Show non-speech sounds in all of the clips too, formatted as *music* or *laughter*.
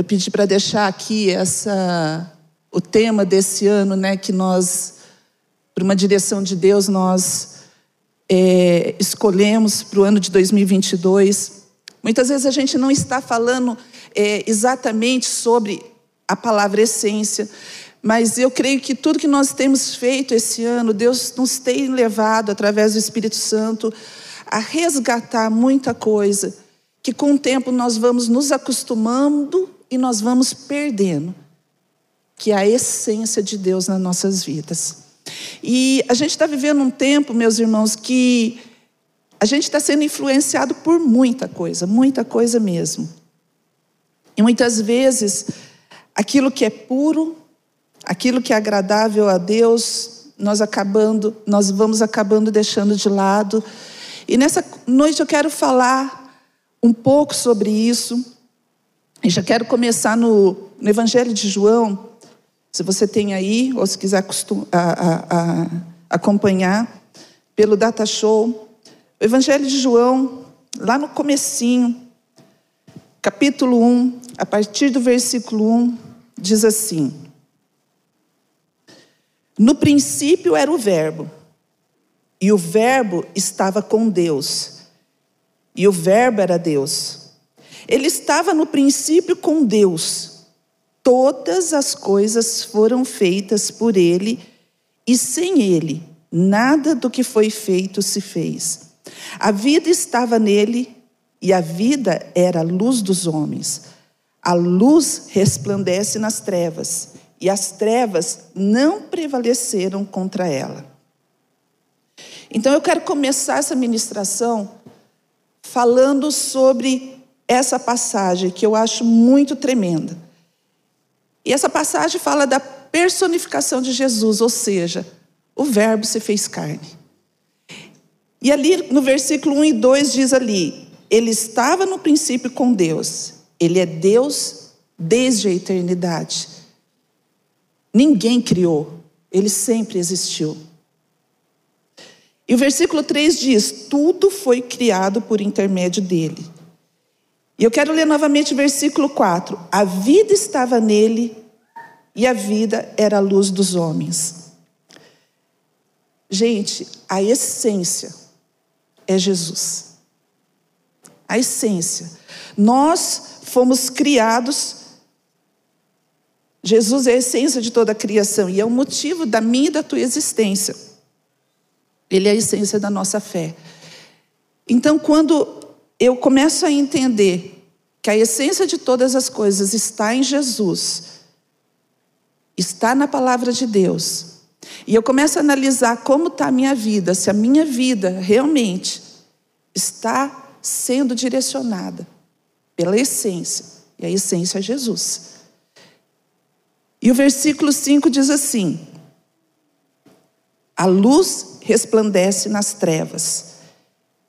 eu pedi para deixar aqui essa o tema desse ano, né, que nós, por uma direção de Deus, nós é, escolhemos para o ano de 2022. Muitas vezes a gente não está falando é, exatamente sobre a palavra essência, mas eu creio que tudo que nós temos feito esse ano, Deus nos tem levado, através do Espírito Santo, a resgatar muita coisa, que com o tempo nós vamos nos acostumando e nós vamos perdendo, que é a essência de Deus nas nossas vidas. E a gente está vivendo um tempo, meus irmãos, que a gente está sendo influenciado por muita coisa, muita coisa mesmo. E muitas vezes, aquilo que é puro, aquilo que é agradável a Deus, nós acabando, nós vamos acabando deixando de lado. E nessa noite eu quero falar um pouco sobre isso. E já quero começar no, no Evangelho de João, se você tem aí, ou se quiser a, a, a, acompanhar, pelo Data Show, o Evangelho de João, lá no comecinho, capítulo 1, a partir do versículo 1, diz assim: No princípio era o Verbo, e o Verbo estava com Deus, e o Verbo era Deus. Ele estava no princípio com Deus. Todas as coisas foram feitas por ele, e sem ele, nada do que foi feito se fez. A vida estava nele, e a vida era a luz dos homens. A luz resplandece nas trevas, e as trevas não prevaleceram contra ela. Então eu quero começar essa ministração falando sobre essa passagem que eu acho muito tremenda. E essa passagem fala da personificação de Jesus, ou seja, o Verbo se fez carne. E ali no versículo 1 e 2 diz ali: Ele estava no princípio com Deus, Ele é Deus desde a eternidade. Ninguém criou, Ele sempre existiu. E o versículo 3 diz: Tudo foi criado por intermédio dele. E eu quero ler novamente o versículo 4. A vida estava nele e a vida era a luz dos homens. Gente, a essência é Jesus. A essência. Nós fomos criados. Jesus é a essência de toda a criação e é o motivo da minha e da tua existência. Ele é a essência da nossa fé. Então, quando eu começo a entender que a essência de todas as coisas está em Jesus, está na palavra de Deus, e eu começo a analisar como está a minha vida, se a minha vida realmente está sendo direcionada pela essência, e a essência é Jesus. E o versículo 5 diz assim: A luz resplandece nas trevas,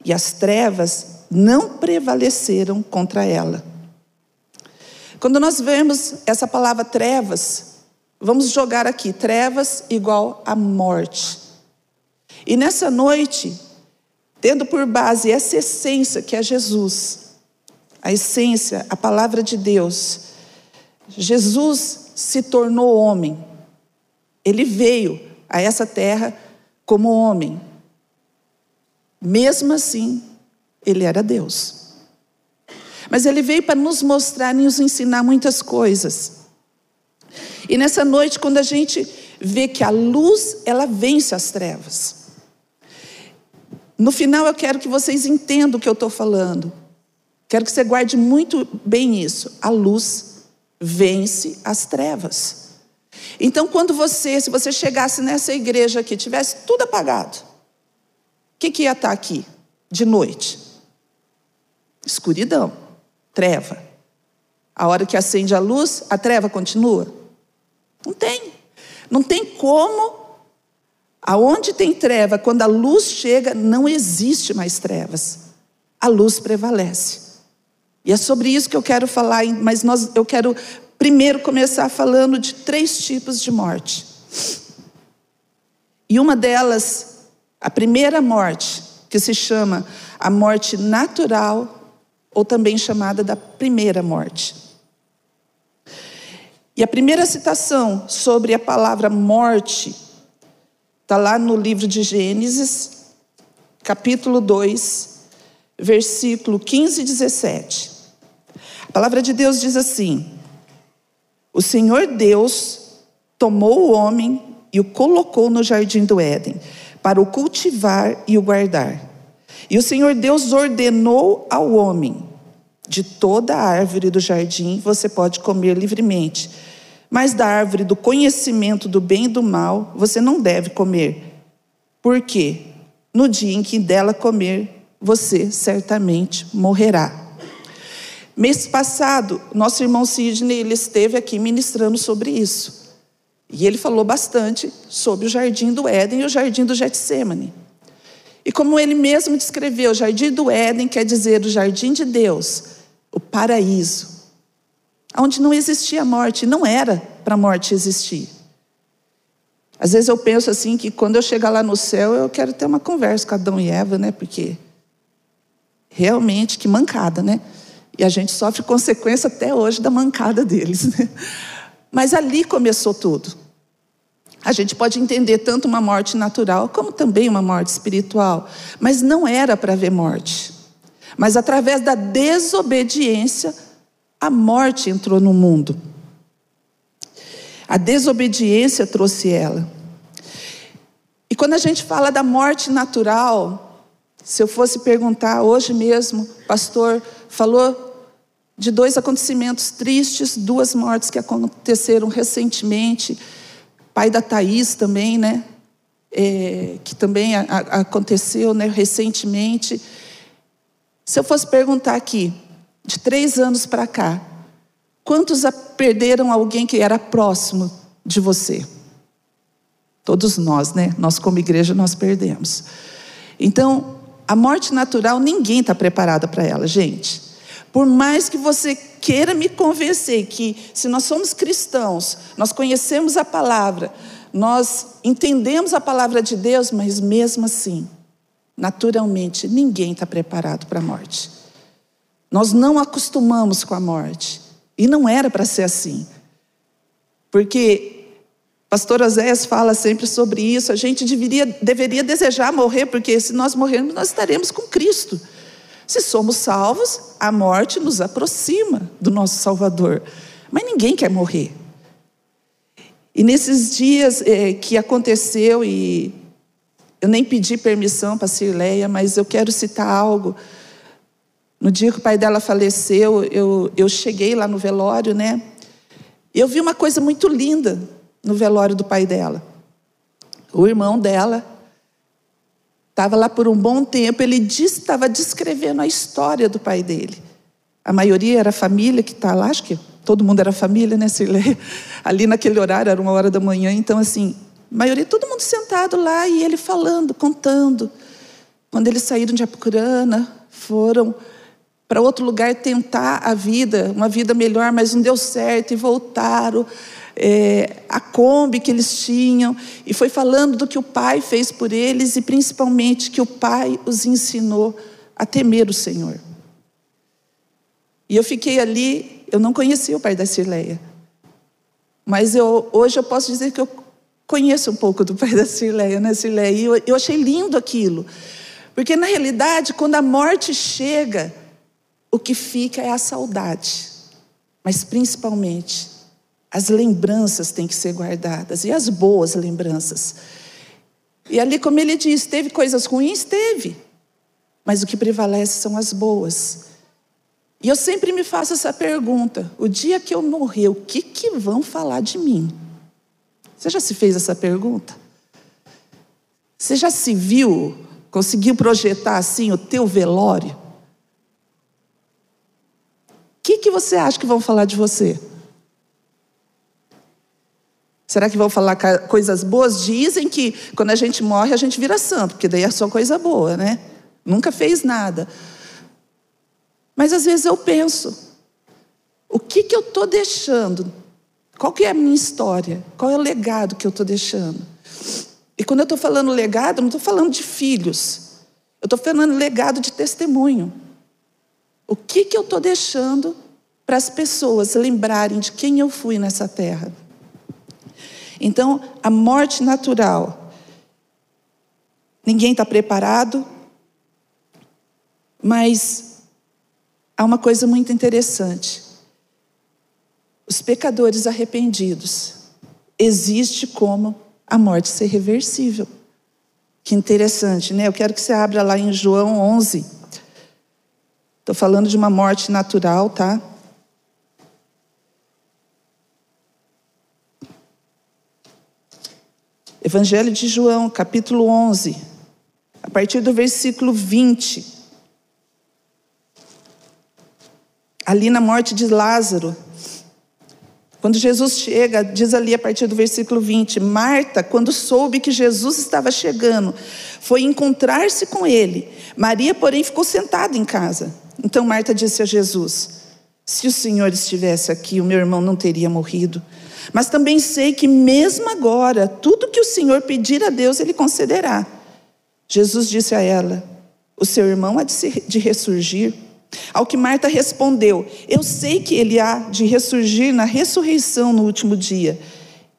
e as trevas não prevaleceram contra ela. Quando nós vemos essa palavra trevas, vamos jogar aqui: trevas igual a morte. E nessa noite, tendo por base essa essência que é Jesus, a essência, a palavra de Deus, Jesus se tornou homem. Ele veio a essa terra como homem. Mesmo assim, ele era Deus. Mas ele veio para nos mostrar e nos ensinar muitas coisas. E nessa noite, quando a gente vê que a luz, ela vence as trevas. No final, eu quero que vocês entendam o que eu estou falando. Quero que você guarde muito bem isso. A luz vence as trevas. Então, quando você, se você chegasse nessa igreja aqui, tivesse tudo apagado, o que, que ia estar aqui de noite? Escuridão, treva. A hora que acende a luz, a treva continua? Não tem. Não tem como. Aonde tem treva, quando a luz chega, não existe mais trevas. A luz prevalece. E é sobre isso que eu quero falar, mas nós, eu quero primeiro começar falando de três tipos de morte. E uma delas, a primeira morte, que se chama a morte natural ou também chamada da primeira morte. E a primeira citação sobre a palavra morte está lá no livro de Gênesis, capítulo 2, versículo 15 e 17. A palavra de Deus diz assim: O Senhor Deus tomou o homem e o colocou no jardim do Éden, para o cultivar e o guardar. E o Senhor Deus ordenou ao homem: De toda a árvore do jardim você pode comer livremente, mas da árvore do conhecimento do bem e do mal você não deve comer. Por quê? No dia em que dela comer, você certamente morrerá. Mês passado, nosso irmão Sidney ele esteve aqui ministrando sobre isso. E ele falou bastante sobre o jardim do Éden e o jardim do Getsemane. E como ele mesmo descreveu, o jardim do Éden quer dizer o jardim de Deus, o paraíso, onde não existia morte, não era para a morte existir. Às vezes eu penso assim que quando eu chegar lá no céu, eu quero ter uma conversa com Adão e Eva, né? Porque realmente que mancada, né? E a gente sofre consequência até hoje da mancada deles, né? Mas ali começou tudo. A gente pode entender tanto uma morte natural como também uma morte espiritual, mas não era para haver morte. Mas através da desobediência, a morte entrou no mundo. A desobediência trouxe ela. E quando a gente fala da morte natural, se eu fosse perguntar hoje mesmo, pastor falou de dois acontecimentos tristes, duas mortes que aconteceram recentemente. Pai da Thaís também, né? É, que também a, a, aconteceu né, recentemente. Se eu fosse perguntar aqui, de três anos para cá, quantos perderam alguém que era próximo de você? Todos nós, né? Nós, como igreja, nós perdemos. Então, a morte natural, ninguém está preparado para ela, gente. Por mais que você queira me convencer que, se nós somos cristãos, nós conhecemos a palavra, nós entendemos a palavra de Deus, mas mesmo assim, naturalmente, ninguém está preparado para a morte. Nós não acostumamos com a morte. E não era para ser assim. Porque pastor Oséias fala sempre sobre isso, a gente deveria, deveria desejar morrer, porque se nós morrermos, nós estaremos com Cristo. Se somos salvos, a morte nos aproxima do nosso Salvador. Mas ninguém quer morrer. E nesses dias é, que aconteceu, e eu nem pedi permissão para a Cirleia, mas eu quero citar algo. No dia que o pai dela faleceu, eu, eu cheguei lá no velório, né? E eu vi uma coisa muito linda no velório do pai dela. O irmão dela Estava lá por um bom tempo, ele estava descrevendo a história do pai dele. A maioria era família que está lá, acho que todo mundo era família, né, Cirlei? *laughs* Ali naquele horário, era uma hora da manhã, então assim, a maioria, todo mundo sentado lá e ele falando, contando. Quando eles saíram de Apucurana, foram para outro lugar tentar a vida, uma vida melhor, mas não deu certo e voltaram é, a Kombi que eles tinham, e foi falando do que o Pai fez por eles e principalmente que o Pai os ensinou a temer o Senhor. E eu fiquei ali, eu não conhecia o pai da Cirleia, mas eu, hoje eu posso dizer que eu conheço um pouco do pai da Cirleia, né, Cirleia? E eu, eu achei lindo aquilo, porque na realidade, quando a morte chega, o que fica é a saudade, mas principalmente as lembranças têm que ser guardadas, e as boas lembranças. E ali, como ele diz, teve coisas ruins? Teve. Mas o que prevalece são as boas. E eu sempre me faço essa pergunta: o dia que eu morrer, o que, que vão falar de mim? Você já se fez essa pergunta? Você já se viu, conseguiu projetar assim o teu velório? O que, que você acha que vão falar de você? Será que vão falar coisas boas? Dizem que quando a gente morre, a gente vira santo, porque daí é só coisa boa, né? Nunca fez nada. Mas às vezes eu penso, o que, que eu estou deixando? Qual que é a minha história? Qual é o legado que eu estou deixando? E quando eu estou falando legado, não estou falando de filhos. Eu estou falando legado de testemunho. O que, que eu estou deixando para as pessoas lembrarem de quem eu fui nessa terra. Então, a morte natural. Ninguém está preparado, mas há uma coisa muito interessante. Os pecadores arrependidos existe como a morte ser reversível. Que interessante, né? Eu quero que você abra lá em João 11. Estou falando de uma morte natural, tá? Evangelho de João, capítulo 11, a partir do versículo 20. Ali na morte de Lázaro, quando Jesus chega, diz ali a partir do versículo 20: Marta, quando soube que Jesus estava chegando, foi encontrar-se com ele. Maria, porém, ficou sentada em casa. Então Marta disse a Jesus: Se o Senhor estivesse aqui, o meu irmão não teria morrido. Mas também sei que, mesmo agora, tudo que o Senhor pedir a Deus, Ele concederá. Jesus disse a ela: O seu irmão há de ressurgir. Ao que Marta respondeu: Eu sei que ele há de ressurgir na ressurreição no último dia.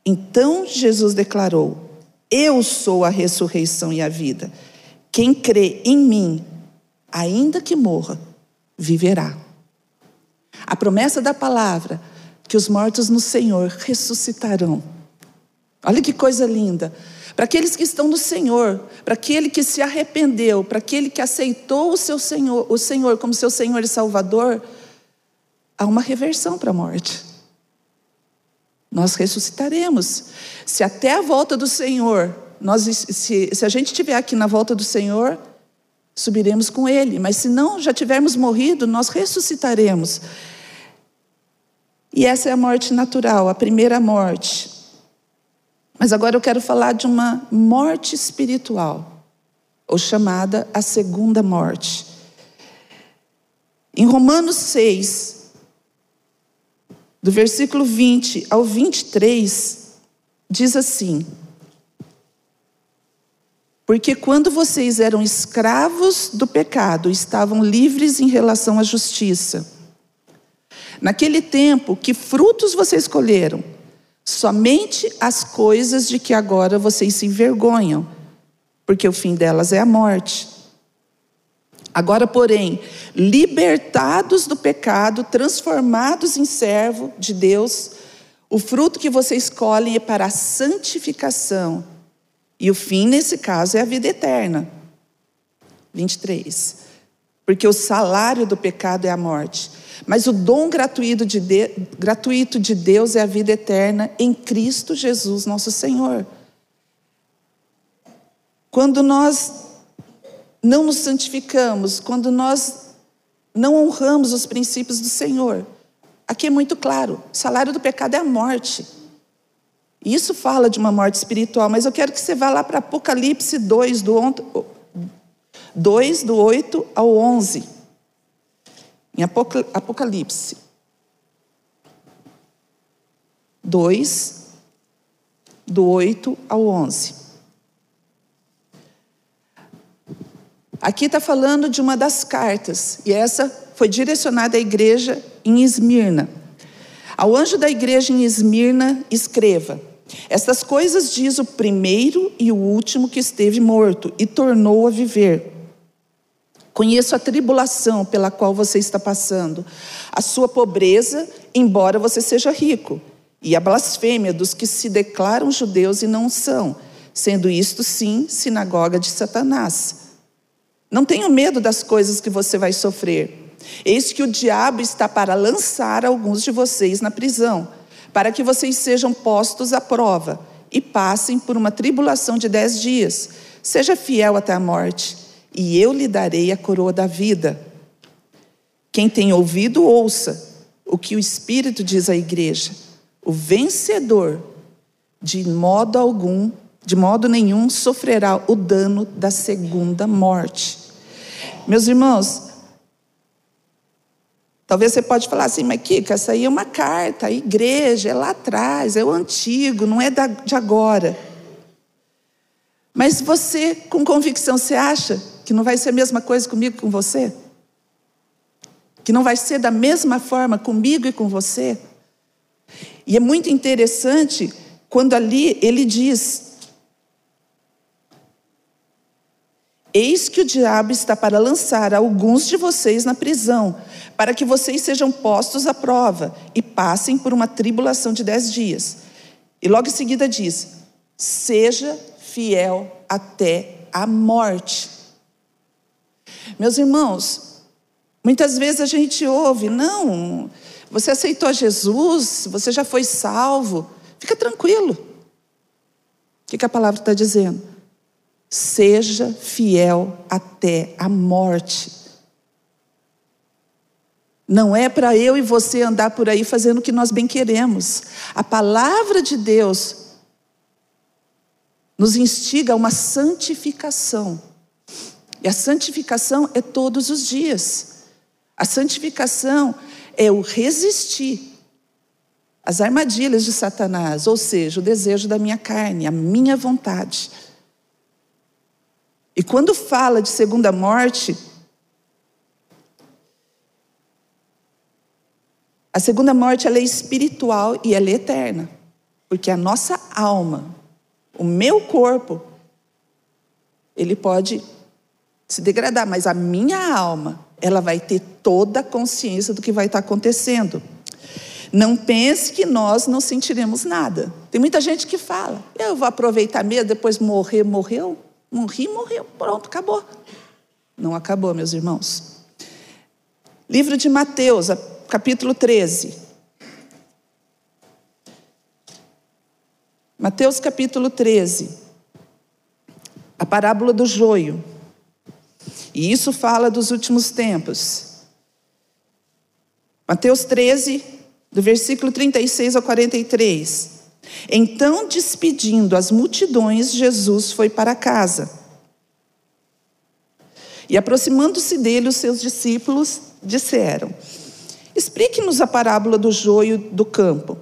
Então Jesus declarou: Eu sou a ressurreição e a vida. Quem crê em mim, ainda que morra, viverá. A promessa da palavra que os mortos no Senhor ressuscitarão. Olha que coisa linda. Para aqueles que estão no Senhor, para aquele que se arrependeu, para aquele que aceitou o seu Senhor, o Senhor como seu Senhor e Salvador, há uma reversão para a morte. Nós ressuscitaremos. Se até a volta do Senhor, nós, se, se a gente estiver aqui na volta do Senhor, subiremos com Ele. Mas se não já tivermos morrido, nós ressuscitaremos. E essa é a morte natural, a primeira morte. Mas agora eu quero falar de uma morte espiritual, ou chamada a segunda morte. Em Romanos 6, do versículo 20 ao 23, diz assim: Porque quando vocês eram escravos do pecado, estavam livres em relação à justiça. Naquele tempo, que frutos vocês colheram? Somente as coisas de que agora vocês se envergonham, porque o fim delas é a morte. Agora, porém, libertados do pecado, transformados em servo de Deus, o fruto que vocês colhem é para a santificação. E o fim, nesse caso, é a vida eterna. 23. Porque o salário do pecado é a morte mas o dom gratuito de, de, gratuito de Deus é a vida eterna em Cristo Jesus, nosso Senhor. Quando nós não nos santificamos, quando nós não honramos os princípios do Senhor, aqui é muito claro: o salário do pecado é a morte. Isso fala de uma morte espiritual, mas eu quero que você vá lá para Apocalipse 2, do, 2, do 8 ao 11. Em Apocalipse 2, do 8 ao 11. Aqui está falando de uma das cartas, e essa foi direcionada à igreja em Esmirna. Ao anjo da igreja em Esmirna, escreva: Estas coisas diz o primeiro e o último que esteve morto e tornou a viver. Conheço a tribulação pela qual você está passando, a sua pobreza, embora você seja rico, e a blasfêmia dos que se declaram judeus e não são, sendo isto sim sinagoga de Satanás. Não tenha medo das coisas que você vai sofrer. Eis que o diabo está para lançar alguns de vocês na prisão, para que vocês sejam postos à prova e passem por uma tribulação de dez dias. Seja fiel até a morte e eu lhe darei a coroa da vida. Quem tem ouvido, ouça o que o Espírito diz à igreja. O vencedor, de modo algum, de modo nenhum, sofrerá o dano da segunda morte. Meus irmãos, talvez você pode falar assim, mas Kika, essa aí é uma carta, a igreja é lá atrás, é o antigo, não é de agora. Mas você, com convicção, você acha que não vai ser a mesma coisa comigo com você? Que não vai ser da mesma forma comigo e com você? E é muito interessante quando ali ele diz: Eis que o diabo está para lançar alguns de vocês na prisão, para que vocês sejam postos à prova e passem por uma tribulação de dez dias. E logo em seguida diz: Seja fiel até a morte. Meus irmãos, muitas vezes a gente ouve, não, você aceitou Jesus, você já foi salvo, fica tranquilo. O que, que a palavra está dizendo? Seja fiel até a morte. Não é para eu e você andar por aí fazendo o que nós bem queremos. A palavra de Deus nos instiga a uma santificação. E a santificação é todos os dias. A santificação é o resistir às armadilhas de Satanás, ou seja, o desejo da minha carne, a minha vontade. E quando fala de segunda morte, a segunda morte ela é espiritual e ela é eterna, porque a nossa alma, o meu corpo, ele pode se degradar, mas a minha alma, ela vai ter toda a consciência do que vai estar acontecendo. Não pense que nós não sentiremos nada. Tem muita gente que fala, eu vou aproveitar mesmo, depois morrer, morreu. Morri, morreu, pronto, acabou. Não acabou, meus irmãos. Livro de Mateus, capítulo 13. Mateus capítulo 13. A parábola do joio. E isso fala dos últimos tempos. Mateus 13, do versículo 36 ao 43. Então, despedindo as multidões, Jesus foi para casa. E aproximando-se dele, os seus discípulos disseram: Explique-nos a parábola do joio do campo.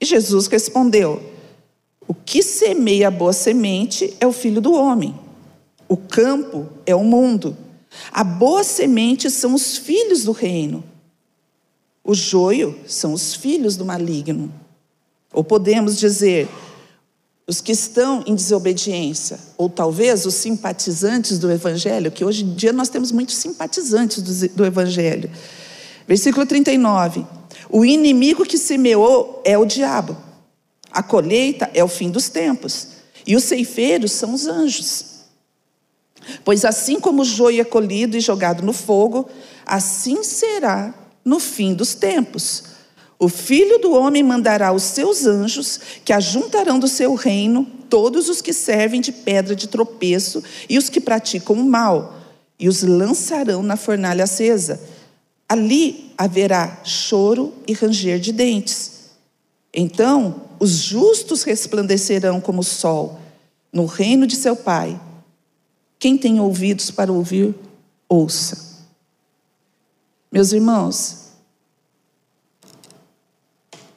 E Jesus respondeu: O que semeia a boa semente é o filho do homem. O campo é o mundo. A boa semente são os filhos do reino. O joio são os filhos do maligno. Ou podemos dizer, os que estão em desobediência, ou talvez os simpatizantes do Evangelho, que hoje em dia nós temos muitos simpatizantes do, do Evangelho. Versículo 39. O inimigo que semeou é o diabo. A colheita é o fim dos tempos. E os ceifeiros são os anjos. Pois assim como o joio é colhido e jogado no fogo, assim será no fim dos tempos. O filho do homem mandará os seus anjos, que ajuntarão do seu reino todos os que servem de pedra de tropeço e os que praticam o mal, e os lançarão na fornalha acesa. Ali haverá choro e ranger de dentes. Então os justos resplandecerão como o sol no reino de seu Pai. Quem tem ouvidos para ouvir, ouça. Meus irmãos,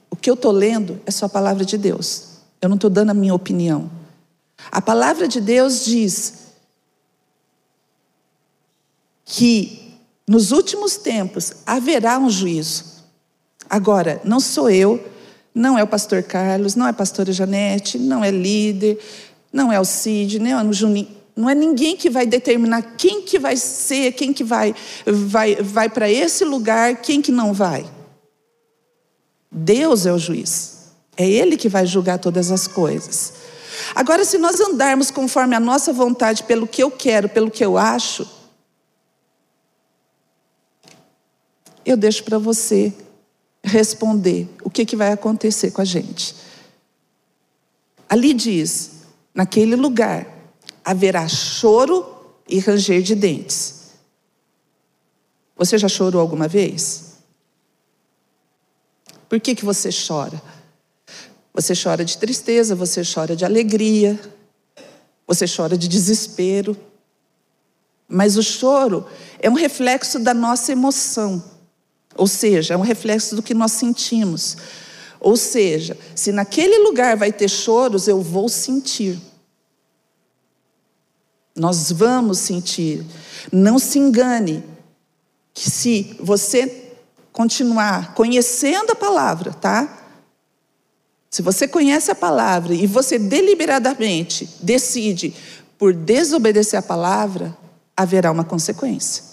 o que eu estou lendo é só a palavra de Deus. Eu não estou dando a minha opinião. A palavra de Deus diz que nos últimos tempos haverá um juízo. Agora, não sou eu, não é o pastor Carlos, não é a pastora Janete, não é líder, não é o Cid, nem é o Juninho. Não é ninguém que vai determinar quem que vai ser, quem que vai, vai, vai para esse lugar, quem que não vai. Deus é o juiz. É Ele que vai julgar todas as coisas. Agora, se nós andarmos conforme a nossa vontade, pelo que eu quero, pelo que eu acho, eu deixo para você responder o que, que vai acontecer com a gente. Ali diz: naquele lugar, haverá choro e ranger de dentes. Você já chorou alguma vez? Por que, que você chora? Você chora de tristeza, você chora de alegria, você chora de desespero. Mas o choro é um reflexo da nossa emoção, ou seja, é um reflexo do que nós sentimos. Ou seja, se naquele lugar vai ter choros, eu vou sentir. Nós vamos sentir. Não se engane que se você continuar conhecendo a palavra, tá? Se você conhece a palavra e você deliberadamente decide por desobedecer a palavra, haverá uma consequência.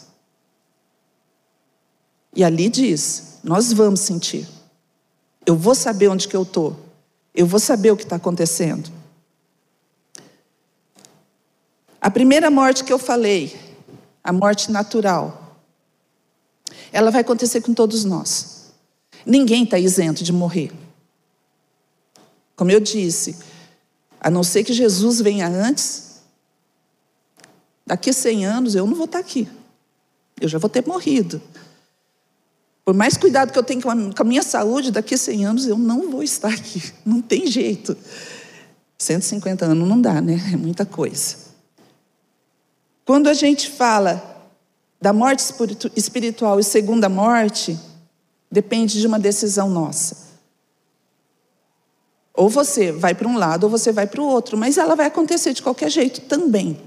E ali diz: nós vamos sentir. Eu vou saber onde que eu estou. Eu vou saber o que está acontecendo. A primeira morte que eu falei, a morte natural, ela vai acontecer com todos nós. Ninguém está isento de morrer. Como eu disse, a não ser que Jesus venha antes, daqui a 100 anos eu não vou estar aqui. Eu já vou ter morrido. Por mais cuidado que eu tenho com a minha saúde, daqui a 100 anos eu não vou estar aqui. Não tem jeito. 150 anos não dá, né? É muita coisa. Quando a gente fala da morte espiritual e segunda morte, depende de uma decisão nossa. Ou você vai para um lado ou você vai para o outro, mas ela vai acontecer de qualquer jeito também.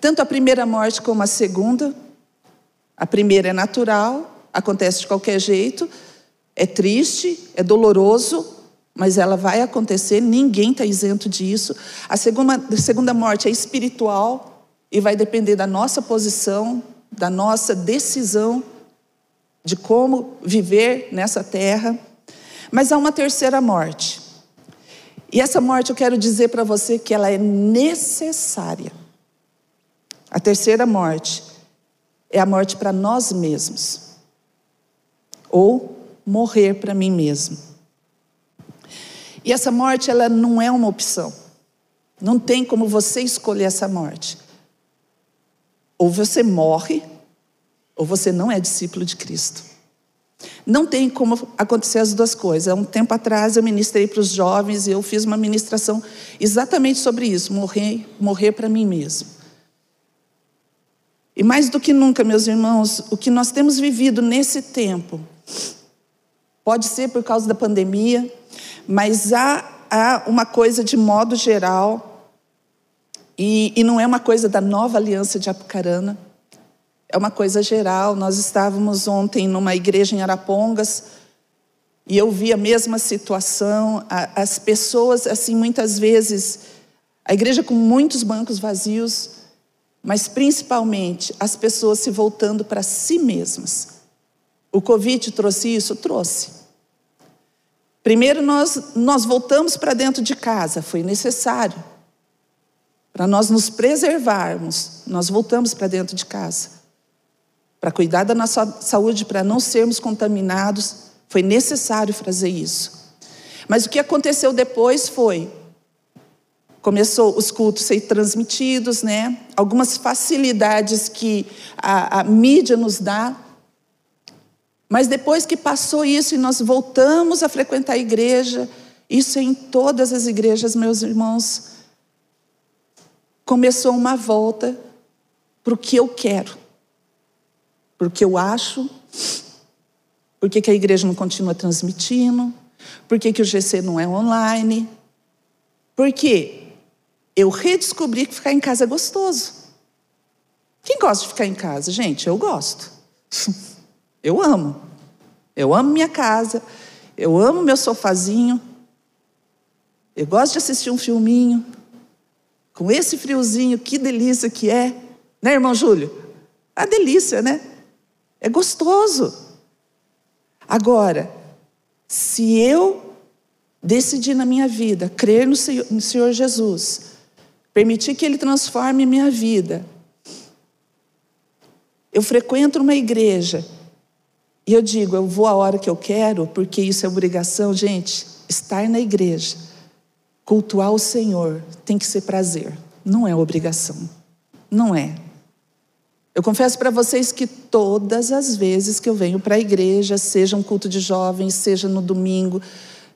Tanto a primeira morte como a segunda. A primeira é natural, acontece de qualquer jeito, é triste, é doloroso, mas ela vai acontecer, ninguém está isento disso. A segunda, a segunda morte é espiritual e vai depender da nossa posição, da nossa decisão de como viver nessa terra. Mas há uma terceira morte. E essa morte eu quero dizer para você que ela é necessária. A terceira morte é a morte para nós mesmos. Ou morrer para mim mesmo. E essa morte ela não é uma opção. Não tem como você escolher essa morte. Ou você morre, ou você não é discípulo de Cristo. Não tem como acontecer as duas coisas. Há um tempo atrás eu ministrei para os jovens e eu fiz uma ministração exatamente sobre isso, morrer, morrer para mim mesmo. E mais do que nunca, meus irmãos, o que nós temos vivido nesse tempo, pode ser por causa da pandemia, mas há, há uma coisa de modo geral, e, e não é uma coisa da nova aliança de Apucarana, é uma coisa geral. Nós estávamos ontem numa igreja em Arapongas e eu vi a mesma situação. As pessoas, assim, muitas vezes, a igreja com muitos bancos vazios, mas principalmente as pessoas se voltando para si mesmas. O Covid trouxe isso? Trouxe. Primeiro, nós, nós voltamos para dentro de casa, foi necessário. Para nós nos preservarmos, nós voltamos para dentro de casa para cuidar da nossa saúde, para não sermos contaminados, foi necessário fazer isso. Mas o que aconteceu depois foi começou os cultos a ser transmitidos, né? Algumas facilidades que a, a mídia nos dá. Mas depois que passou isso e nós voltamos a frequentar a igreja, isso em todas as igrejas, meus irmãos, começou uma volta para o que eu quero porque eu acho, por que a igreja não continua transmitindo, por que o GC não é online, porque eu redescobri que ficar em casa é gostoso. Quem gosta de ficar em casa? Gente, eu gosto. *laughs* Eu amo. Eu amo minha casa, eu amo meu sofazinho, eu gosto de assistir um filminho, com esse friozinho, que delícia que é. Né, irmão Júlio? A delícia, né? É gostoso. Agora, se eu decidir na minha vida crer no Senhor, no Senhor Jesus, permitir que Ele transforme minha vida, eu frequento uma igreja e eu digo, eu vou a hora que eu quero, porque isso é obrigação, gente. Estar na igreja, cultuar o Senhor, tem que ser prazer, não é obrigação. Não é. Eu confesso para vocês que todas as vezes que eu venho para a igreja, seja um culto de jovens, seja no domingo,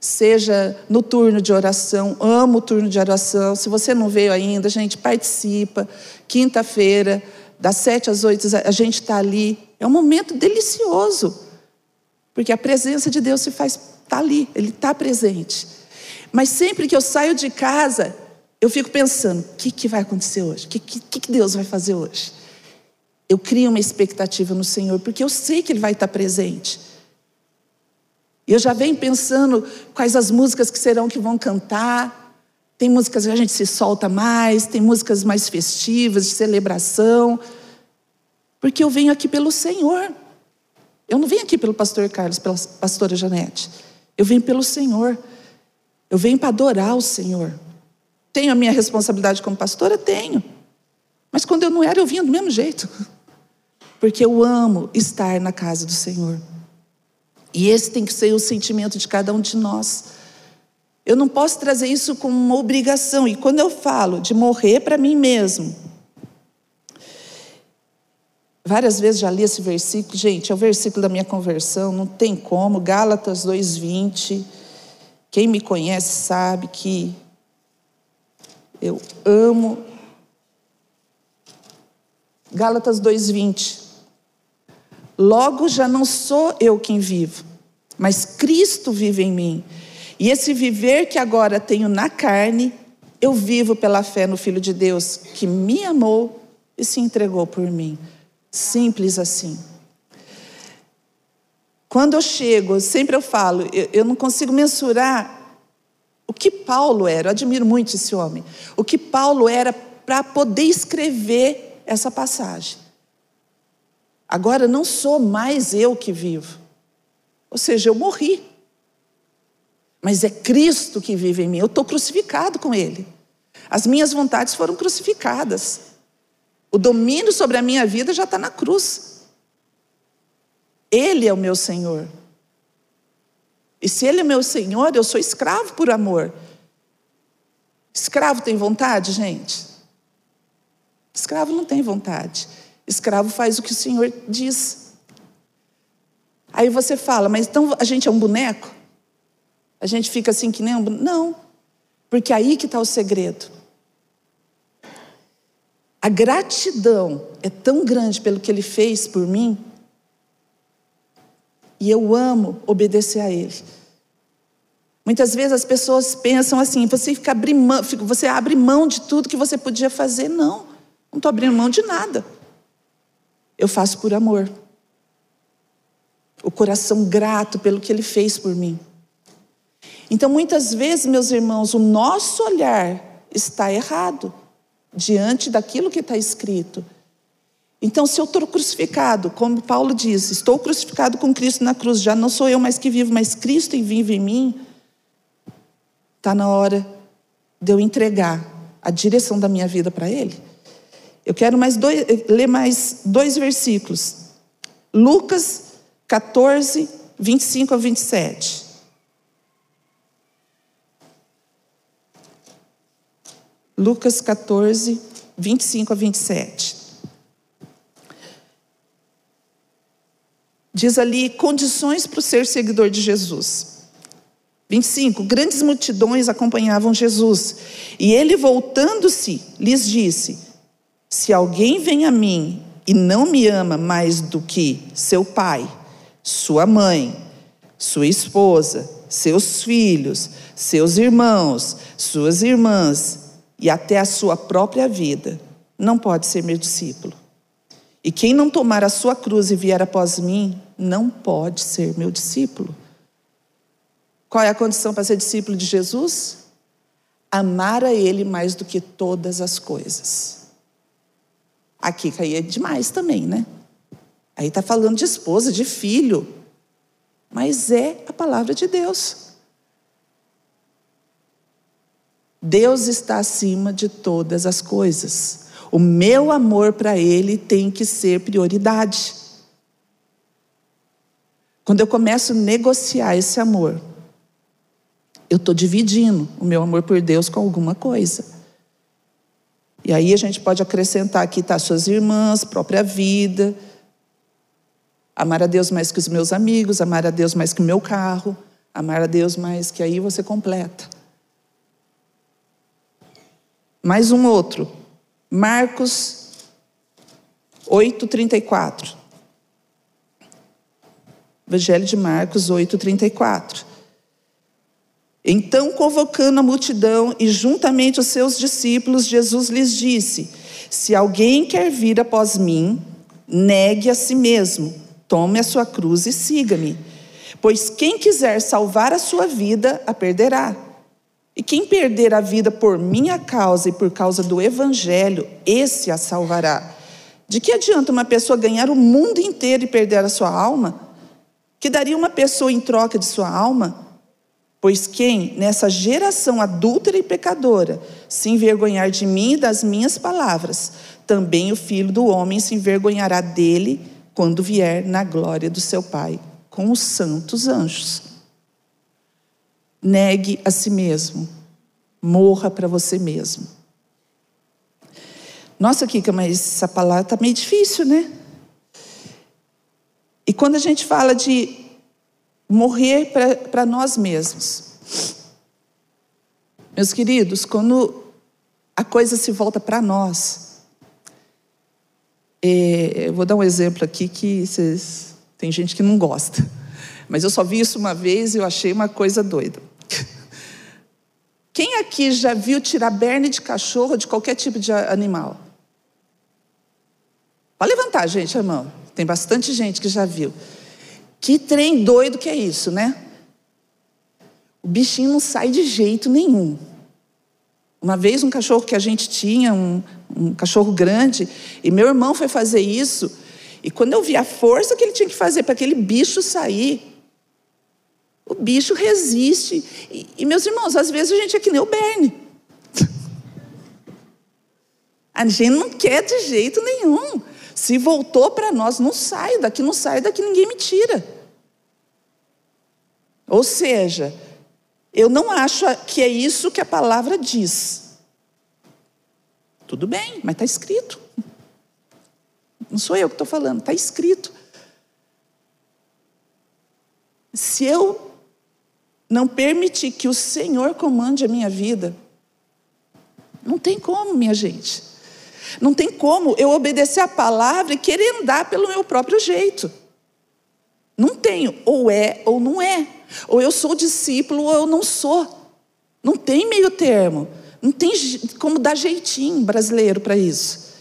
seja no turno de oração, amo o turno de oração. Se você não veio ainda, gente participa. Quinta-feira, das sete às oito, a gente está ali. É um momento delicioso, porque a presença de Deus se faz, está ali, Ele está presente. Mas sempre que eu saio de casa, eu fico pensando: o que, que vai acontecer hoje? O que, que, que Deus vai fazer hoje? eu crio uma expectativa no Senhor, porque eu sei que Ele vai estar presente. E eu já venho pensando quais as músicas que serão que vão cantar. Tem músicas que a gente se solta mais, tem músicas mais festivas, de celebração. Porque eu venho aqui pelo Senhor. Eu não venho aqui pelo pastor Carlos, pela pastora Janete. Eu venho pelo Senhor. Eu venho para adorar o Senhor. Tenho a minha responsabilidade como pastora? Tenho. Mas quando eu não era, eu vinha do mesmo jeito. *laughs* Porque eu amo estar na casa do Senhor. E esse tem que ser o sentimento de cada um de nós. Eu não posso trazer isso como uma obrigação. E quando eu falo de morrer para mim mesmo, várias vezes já li esse versículo, gente, é o versículo da minha conversão, não tem como, Gálatas 2:20. Quem me conhece sabe que eu amo Gálatas 2:20. Logo já não sou eu quem vivo, mas Cristo vive em mim. E esse viver que agora tenho na carne, eu vivo pela fé no Filho de Deus, que me amou e se entregou por mim. Simples assim. Quando eu chego, sempre eu falo, eu, eu não consigo mensurar o que Paulo era. Eu admiro muito esse homem. O que Paulo era para poder escrever essa passagem. Agora não sou mais eu que vivo. Ou seja, eu morri. Mas é Cristo que vive em mim. Eu estou crucificado com Ele. As minhas vontades foram crucificadas. O domínio sobre a minha vida já está na cruz. Ele é o meu Senhor. E se Ele é meu Senhor, eu sou escravo por amor. Escravo tem vontade, gente? Escravo não tem vontade. Escravo faz o que o Senhor diz. Aí você fala, mas então a gente é um boneco? A gente fica assim que nem um boneco? Não, porque aí que está o segredo. A gratidão é tão grande pelo que Ele fez por mim, e eu amo obedecer a Ele. Muitas vezes as pessoas pensam assim: você, fica abrir você abre mão de tudo que você podia fazer. Não, não estou abrindo mão de nada. Eu faço por amor. O coração grato pelo que ele fez por mim. Então, muitas vezes, meus irmãos, o nosso olhar está errado diante daquilo que está escrito. Então, se eu estou crucificado, como Paulo diz, estou crucificado com Cristo na cruz, já não sou eu mais que vivo, mas Cristo vive em mim, está na hora de eu entregar a direção da minha vida para Ele. Eu quero mais dois, ler mais dois versículos. Lucas 14, 25 a 27. Lucas 14, 25 a 27. Diz ali condições para ser seguidor de Jesus. 25. Grandes multidões acompanhavam Jesus. E ele, voltando-se, lhes disse: se alguém vem a mim e não me ama mais do que seu pai, sua mãe, sua esposa, seus filhos, seus irmãos, suas irmãs e até a sua própria vida, não pode ser meu discípulo. E quem não tomar a sua cruz e vier após mim, não pode ser meu discípulo. Qual é a condição para ser discípulo de Jesus? Amar a Ele mais do que todas as coisas. Aqui caía demais também, né? Aí está falando de esposa, de filho. Mas é a palavra de Deus. Deus está acima de todas as coisas. O meu amor para Ele tem que ser prioridade. Quando eu começo a negociar esse amor, eu estou dividindo o meu amor por Deus com alguma coisa. E aí a gente pode acrescentar aqui, tá, suas irmãs, própria vida. Amar a Deus mais que os meus amigos, amar a Deus mais que o meu carro, amar a Deus mais que aí você completa. Mais um outro. Marcos 8:34. Evangelho de Marcos 8:34. Então, convocando a multidão e juntamente os seus discípulos, Jesus lhes disse: Se alguém quer vir após mim, negue a si mesmo, tome a sua cruz e siga-me. Pois quem quiser salvar a sua vida, a perderá. E quem perder a vida por minha causa e por causa do evangelho, esse a salvará. De que adianta uma pessoa ganhar o mundo inteiro e perder a sua alma? Que daria uma pessoa em troca de sua alma? Pois quem, nessa geração adúltera e pecadora, se envergonhar de mim e das minhas palavras, também o filho do homem se envergonhará dele quando vier na glória do seu Pai, com os santos anjos. Negue a si mesmo, morra para você mesmo. Nossa, Kika, mas essa palavra está meio difícil, né? E quando a gente fala de morrer para nós mesmos, meus queridos, quando a coisa se volta para nós, é, eu vou dar um exemplo aqui que vocês, tem gente que não gosta, mas eu só vi isso uma vez e eu achei uma coisa doida. Quem aqui já viu tirar berne de cachorro de qualquer tipo de animal? Pode levantar, gente, a mão. Tem bastante gente que já viu. Que trem doido que é isso, né? O bichinho não sai de jeito nenhum. Uma vez um cachorro que a gente tinha, um, um cachorro grande, e meu irmão foi fazer isso, e quando eu vi a força que ele tinha que fazer para aquele bicho sair, o bicho resiste. E, e, meus irmãos, às vezes a gente é que nem o Berne. *laughs* A gente não quer de jeito nenhum. Se voltou para nós, não sai daqui, não sai daqui, ninguém me tira. Ou seja, eu não acho que é isso que a palavra diz. Tudo bem, mas está escrito. Não sou eu que estou falando, está escrito. Se eu não permitir que o Senhor comande a minha vida, não tem como, minha gente. Não tem como eu obedecer a palavra e querer andar pelo meu próprio jeito. Não tenho, ou é ou não é. Ou eu sou discípulo ou eu não sou. Não tem meio termo. Não tem como dar jeitinho brasileiro para isso.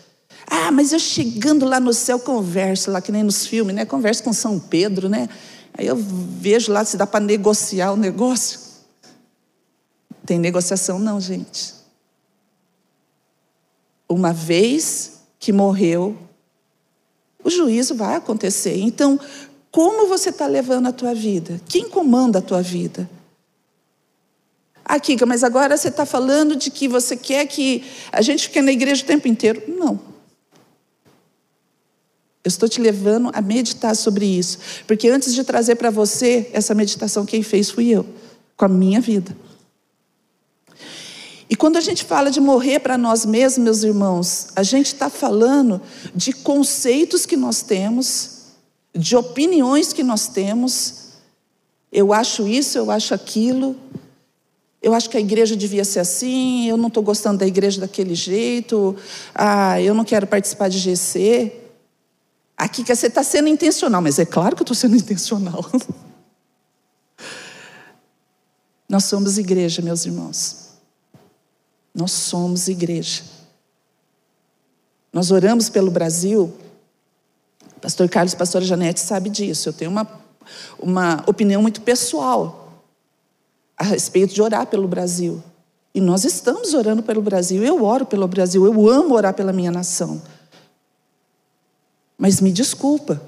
Ah, mas eu chegando lá no céu converso, lá que nem nos filmes, né? Converso com São Pedro, né? Aí eu vejo lá se dá para negociar o negócio. Tem negociação não, gente. Uma vez que morreu, o juízo vai acontecer. Então, como você está levando a tua vida? Quem comanda a tua vida? Ah, Kika, mas agora você está falando de que você quer que a gente fique na igreja o tempo inteiro. Não. Eu estou te levando a meditar sobre isso. Porque antes de trazer para você essa meditação, quem fez fui eu, com a minha vida. E quando a gente fala de morrer para nós mesmos, meus irmãos, a gente está falando de conceitos que nós temos, de opiniões que nós temos. Eu acho isso, eu acho aquilo. Eu acho que a igreja devia ser assim, eu não estou gostando da igreja daquele jeito, ah, eu não quero participar de GC. Aqui que você está sendo intencional, mas é claro que eu estou sendo *laughs* intencional. Nós somos igreja, meus irmãos. Nós somos igreja. Nós oramos pelo Brasil Pastor Carlos, pastora Janete sabe disso. Eu tenho uma, uma opinião muito pessoal a respeito de orar pelo Brasil. E nós estamos orando pelo Brasil. Eu oro pelo Brasil. Eu amo orar pela minha nação. Mas me desculpa,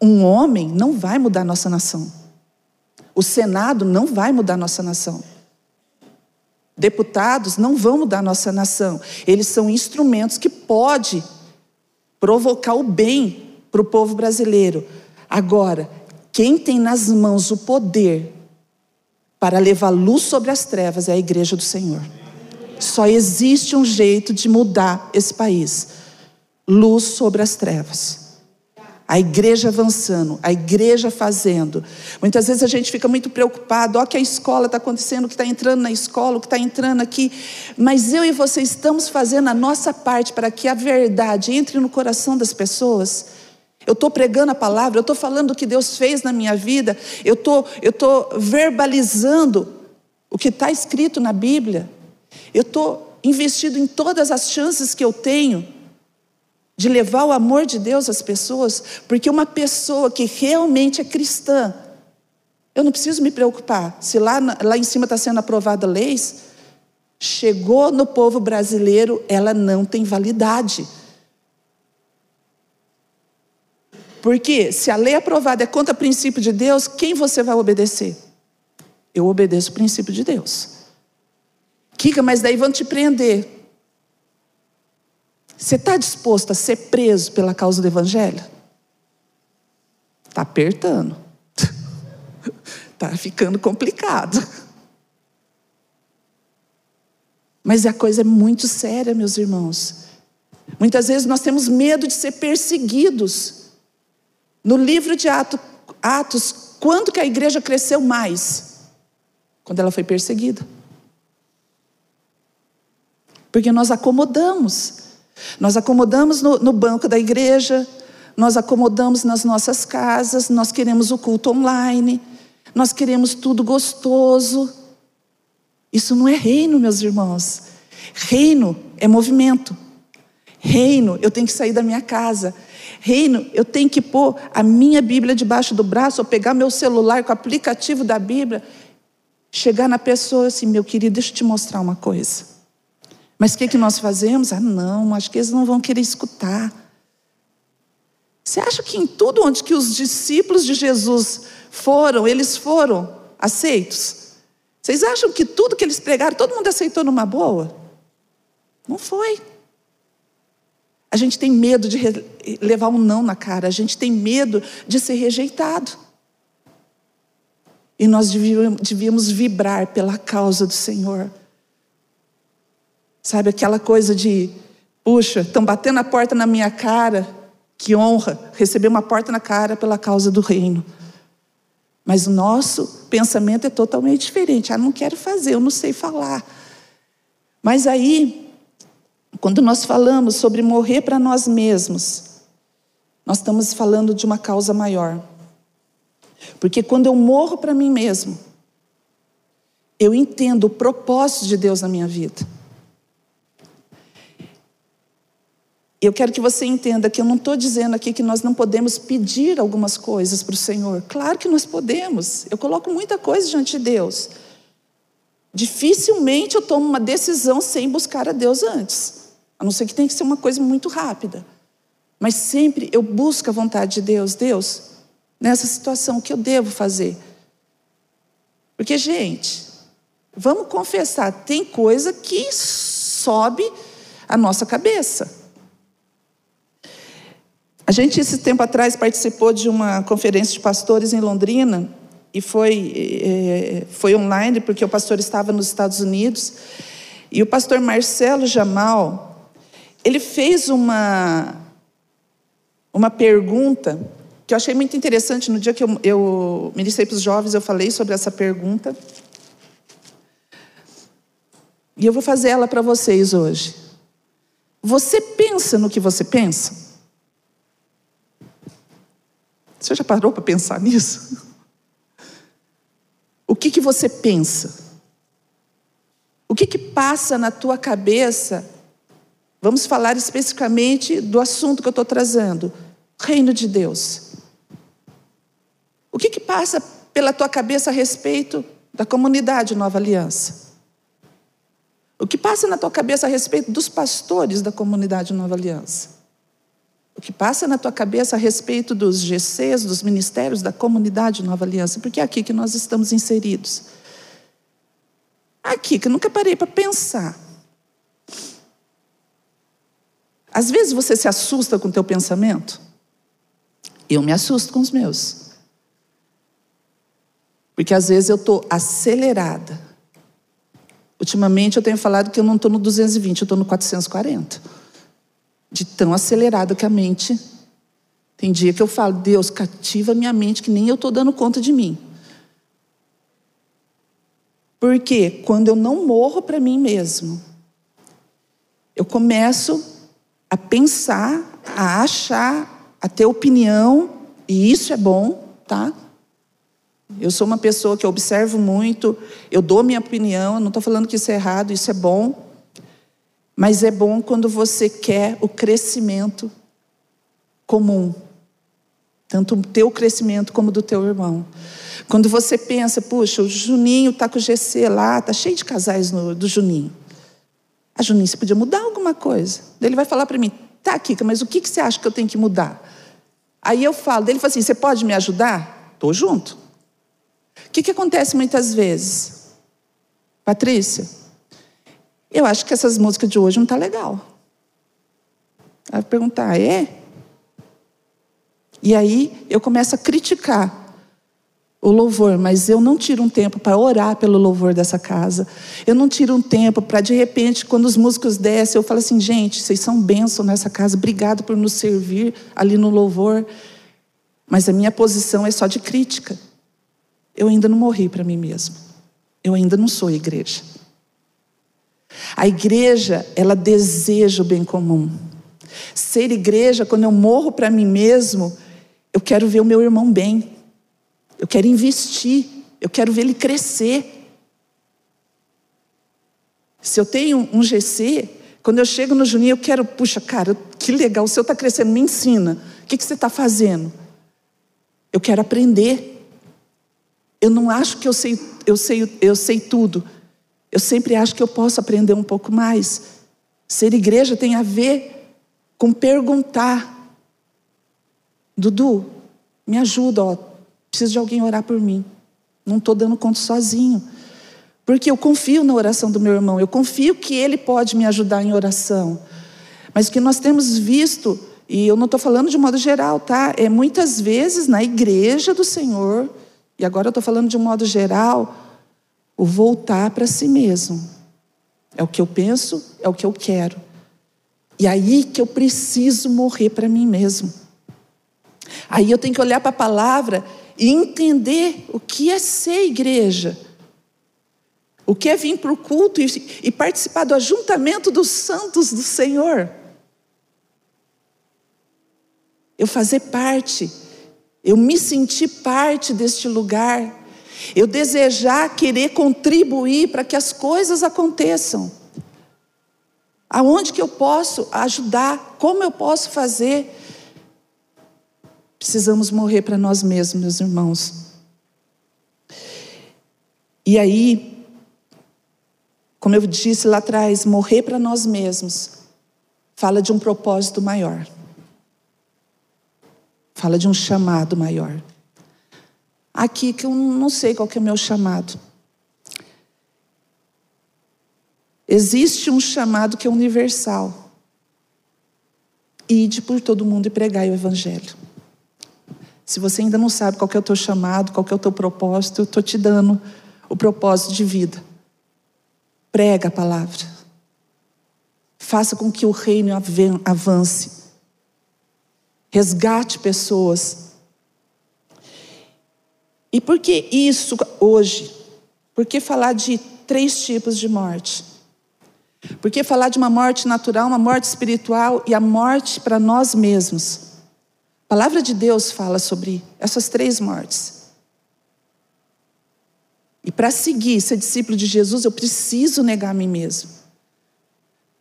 um homem não vai mudar nossa nação. O Senado não vai mudar nossa nação. Deputados não vão mudar nossa nação. Eles são instrumentos que podem provocar o bem para o povo brasileiro. Agora, quem tem nas mãos o poder para levar luz sobre as trevas é a igreja do Senhor. Só existe um jeito de mudar esse país: luz sobre as trevas. A igreja avançando, a igreja fazendo. Muitas vezes a gente fica muito preocupado, ó, que a escola está acontecendo, o que está entrando na escola, o que está entrando aqui. Mas eu e você estamos fazendo a nossa parte para que a verdade entre no coração das pessoas eu estou pregando a palavra, eu estou falando o que Deus fez na minha vida, eu estou tô verbalizando o que está escrito na Bíblia, eu estou investido em todas as chances que eu tenho de levar o amor de Deus às pessoas, porque uma pessoa que realmente é cristã, eu não preciso me preocupar se lá, lá em cima está sendo aprovada leis, chegou no povo brasileiro, ela não tem validade. Porque se a lei aprovada é contra o princípio de Deus, quem você vai obedecer? Eu obedeço o princípio de Deus. Kika, mas daí vão te prender. Você está disposto a ser preso pela causa do Evangelho? Está apertando. Está *laughs* ficando complicado. Mas a coisa é muito séria, meus irmãos. Muitas vezes nós temos medo de ser perseguidos. No livro de Atos, quando que a igreja cresceu mais? Quando ela foi perseguida. Porque nós acomodamos. Nós acomodamos no, no banco da igreja, nós acomodamos nas nossas casas, nós queremos o culto online, nós queremos tudo gostoso. Isso não é reino, meus irmãos. Reino é movimento. Reino, eu tenho que sair da minha casa. Reino, eu tenho que pôr a minha Bíblia debaixo do braço, ou pegar meu celular com o aplicativo da Bíblia, chegar na pessoa assim, meu querido, deixa eu te mostrar uma coisa. Mas o que, que nós fazemos? Ah, não, acho que eles não vão querer escutar. Você acha que em tudo onde que os discípulos de Jesus foram, eles foram aceitos? Vocês acham que tudo que eles pregaram, todo mundo aceitou numa boa? Não foi. A gente tem medo de levar um não na cara, a gente tem medo de ser rejeitado. E nós devíamos vibrar pela causa do Senhor. Sabe aquela coisa de, puxa, estão batendo a porta na minha cara, que honra receber uma porta na cara pela causa do reino. Mas o nosso pensamento é totalmente diferente. Ah, não quero fazer, eu não sei falar. Mas aí, quando nós falamos sobre morrer para nós mesmos, nós estamos falando de uma causa maior. Porque quando eu morro para mim mesmo, eu entendo o propósito de Deus na minha vida. Eu quero que você entenda que eu não estou dizendo aqui que nós não podemos pedir algumas coisas para o Senhor. Claro que nós podemos. Eu coloco muita coisa diante de Deus. Dificilmente eu tomo uma decisão sem buscar a Deus antes. A não ser que tenha que ser uma coisa muito rápida. Mas sempre eu busco a vontade de Deus. Deus, nessa situação, o que eu devo fazer? Porque, gente, vamos confessar, tem coisa que sobe a nossa cabeça. A gente, esse tempo atrás, participou de uma conferência de pastores em Londrina, e foi, é, foi online, porque o pastor estava nos Estados Unidos, e o pastor Marcelo Jamal, ele fez uma, uma pergunta que eu achei muito interessante. No dia que eu, eu ministrei para os jovens, eu falei sobre essa pergunta. E eu vou fazer ela para vocês hoje. Você pensa no que você pensa? Você já parou para pensar nisso? O que, que você pensa? O que, que passa na tua cabeça? Vamos falar especificamente do assunto que eu estou trazendo: Reino de Deus. O que, que passa pela tua cabeça a respeito da comunidade Nova Aliança? O que passa na tua cabeça a respeito dos pastores da comunidade Nova Aliança? O que passa na tua cabeça a respeito dos GCs, dos ministérios da comunidade Nova Aliança, porque é aqui que nós estamos inseridos. Aqui que eu nunca parei para pensar. Às vezes você se assusta com o teu pensamento. Eu me assusto com os meus. Porque às vezes eu estou acelerada. Ultimamente eu tenho falado que eu não estou no 220, eu estou no 440 de tão acelerado que a mente. Tem dia que eu falo, Deus, cativa minha mente, que nem eu estou dando conta de mim. Porque quando eu não morro para mim mesmo, eu começo a pensar, a achar, a ter opinião, e isso é bom, tá? Eu sou uma pessoa que observo muito, eu dou minha opinião, não estou falando que isso é errado, isso é bom. Mas é bom quando você quer o crescimento comum, tanto do teu crescimento como do teu irmão. Quando você pensa, puxa, o Juninho está com o GC lá, está cheio de casais no, do Juninho. A Juninho, você podia mudar alguma coisa. Ele vai falar para mim, tá, Kika, mas o que, que você acha que eu tenho que mudar? Aí eu falo, ele fala assim, você pode me ajudar? Estou junto. O que, que acontece muitas vezes? Patrícia, eu acho que essas músicas de hoje não tá legal. Aí perguntar, é? E aí eu começo a criticar o louvor, mas eu não tiro um tempo para orar pelo louvor dessa casa. Eu não tiro um tempo para, de repente, quando os músicos descem, eu falo assim, gente, vocês são bênção nessa casa, obrigado por nos servir ali no louvor. Mas a minha posição é só de crítica. Eu ainda não morri para mim mesmo. Eu ainda não sou igreja. A igreja, ela deseja o bem comum. Ser igreja, quando eu morro para mim mesmo, eu quero ver o meu irmão bem. Eu quero investir. Eu quero ver ele crescer. Se eu tenho um GC, quando eu chego no Juninho, eu quero, puxa, cara, que legal, o seu está crescendo, me ensina. O que, que você está fazendo? Eu quero aprender. Eu não acho que eu sei, eu sei, eu sei tudo. Eu sempre acho que eu posso aprender um pouco mais. Ser igreja tem a ver com perguntar. Dudu, me ajuda, ó. Preciso de alguém orar por mim. Não estou dando conta sozinho. Porque eu confio na oração do meu irmão, eu confio que ele pode me ajudar em oração. Mas o que nós temos visto, e eu não estou falando de modo geral, tá? É muitas vezes na igreja do Senhor, e agora eu estou falando de um modo geral, o voltar para si mesmo. É o que eu penso, é o que eu quero. E aí que eu preciso morrer para mim mesmo. Aí eu tenho que olhar para a palavra e entender o que é ser igreja. O que é vir para o culto e, e participar do ajuntamento dos santos do Senhor. Eu fazer parte, eu me sentir parte deste lugar, eu desejar querer contribuir para que as coisas aconteçam. Aonde que eu posso ajudar? Como eu posso fazer? Precisamos morrer para nós mesmos, meus irmãos. E aí, como eu disse lá atrás, morrer para nós mesmos fala de um propósito maior. Fala de um chamado maior. Aqui que eu não sei qual que é o meu chamado. Existe um chamado que é universal. Ide por todo mundo e pregai o evangelho. Se você ainda não sabe qual é o teu chamado, qual é o teu propósito, eu estou te dando o propósito de vida. Prega a palavra. Faça com que o reino avance. Resgate pessoas. E por que isso hoje? Por que falar de três tipos de morte? Por que falar de uma morte natural, uma morte espiritual e a morte para nós mesmos? A palavra de Deus fala sobre essas três mortes. E para seguir, ser discípulo de Jesus, eu preciso negar a mim mesmo.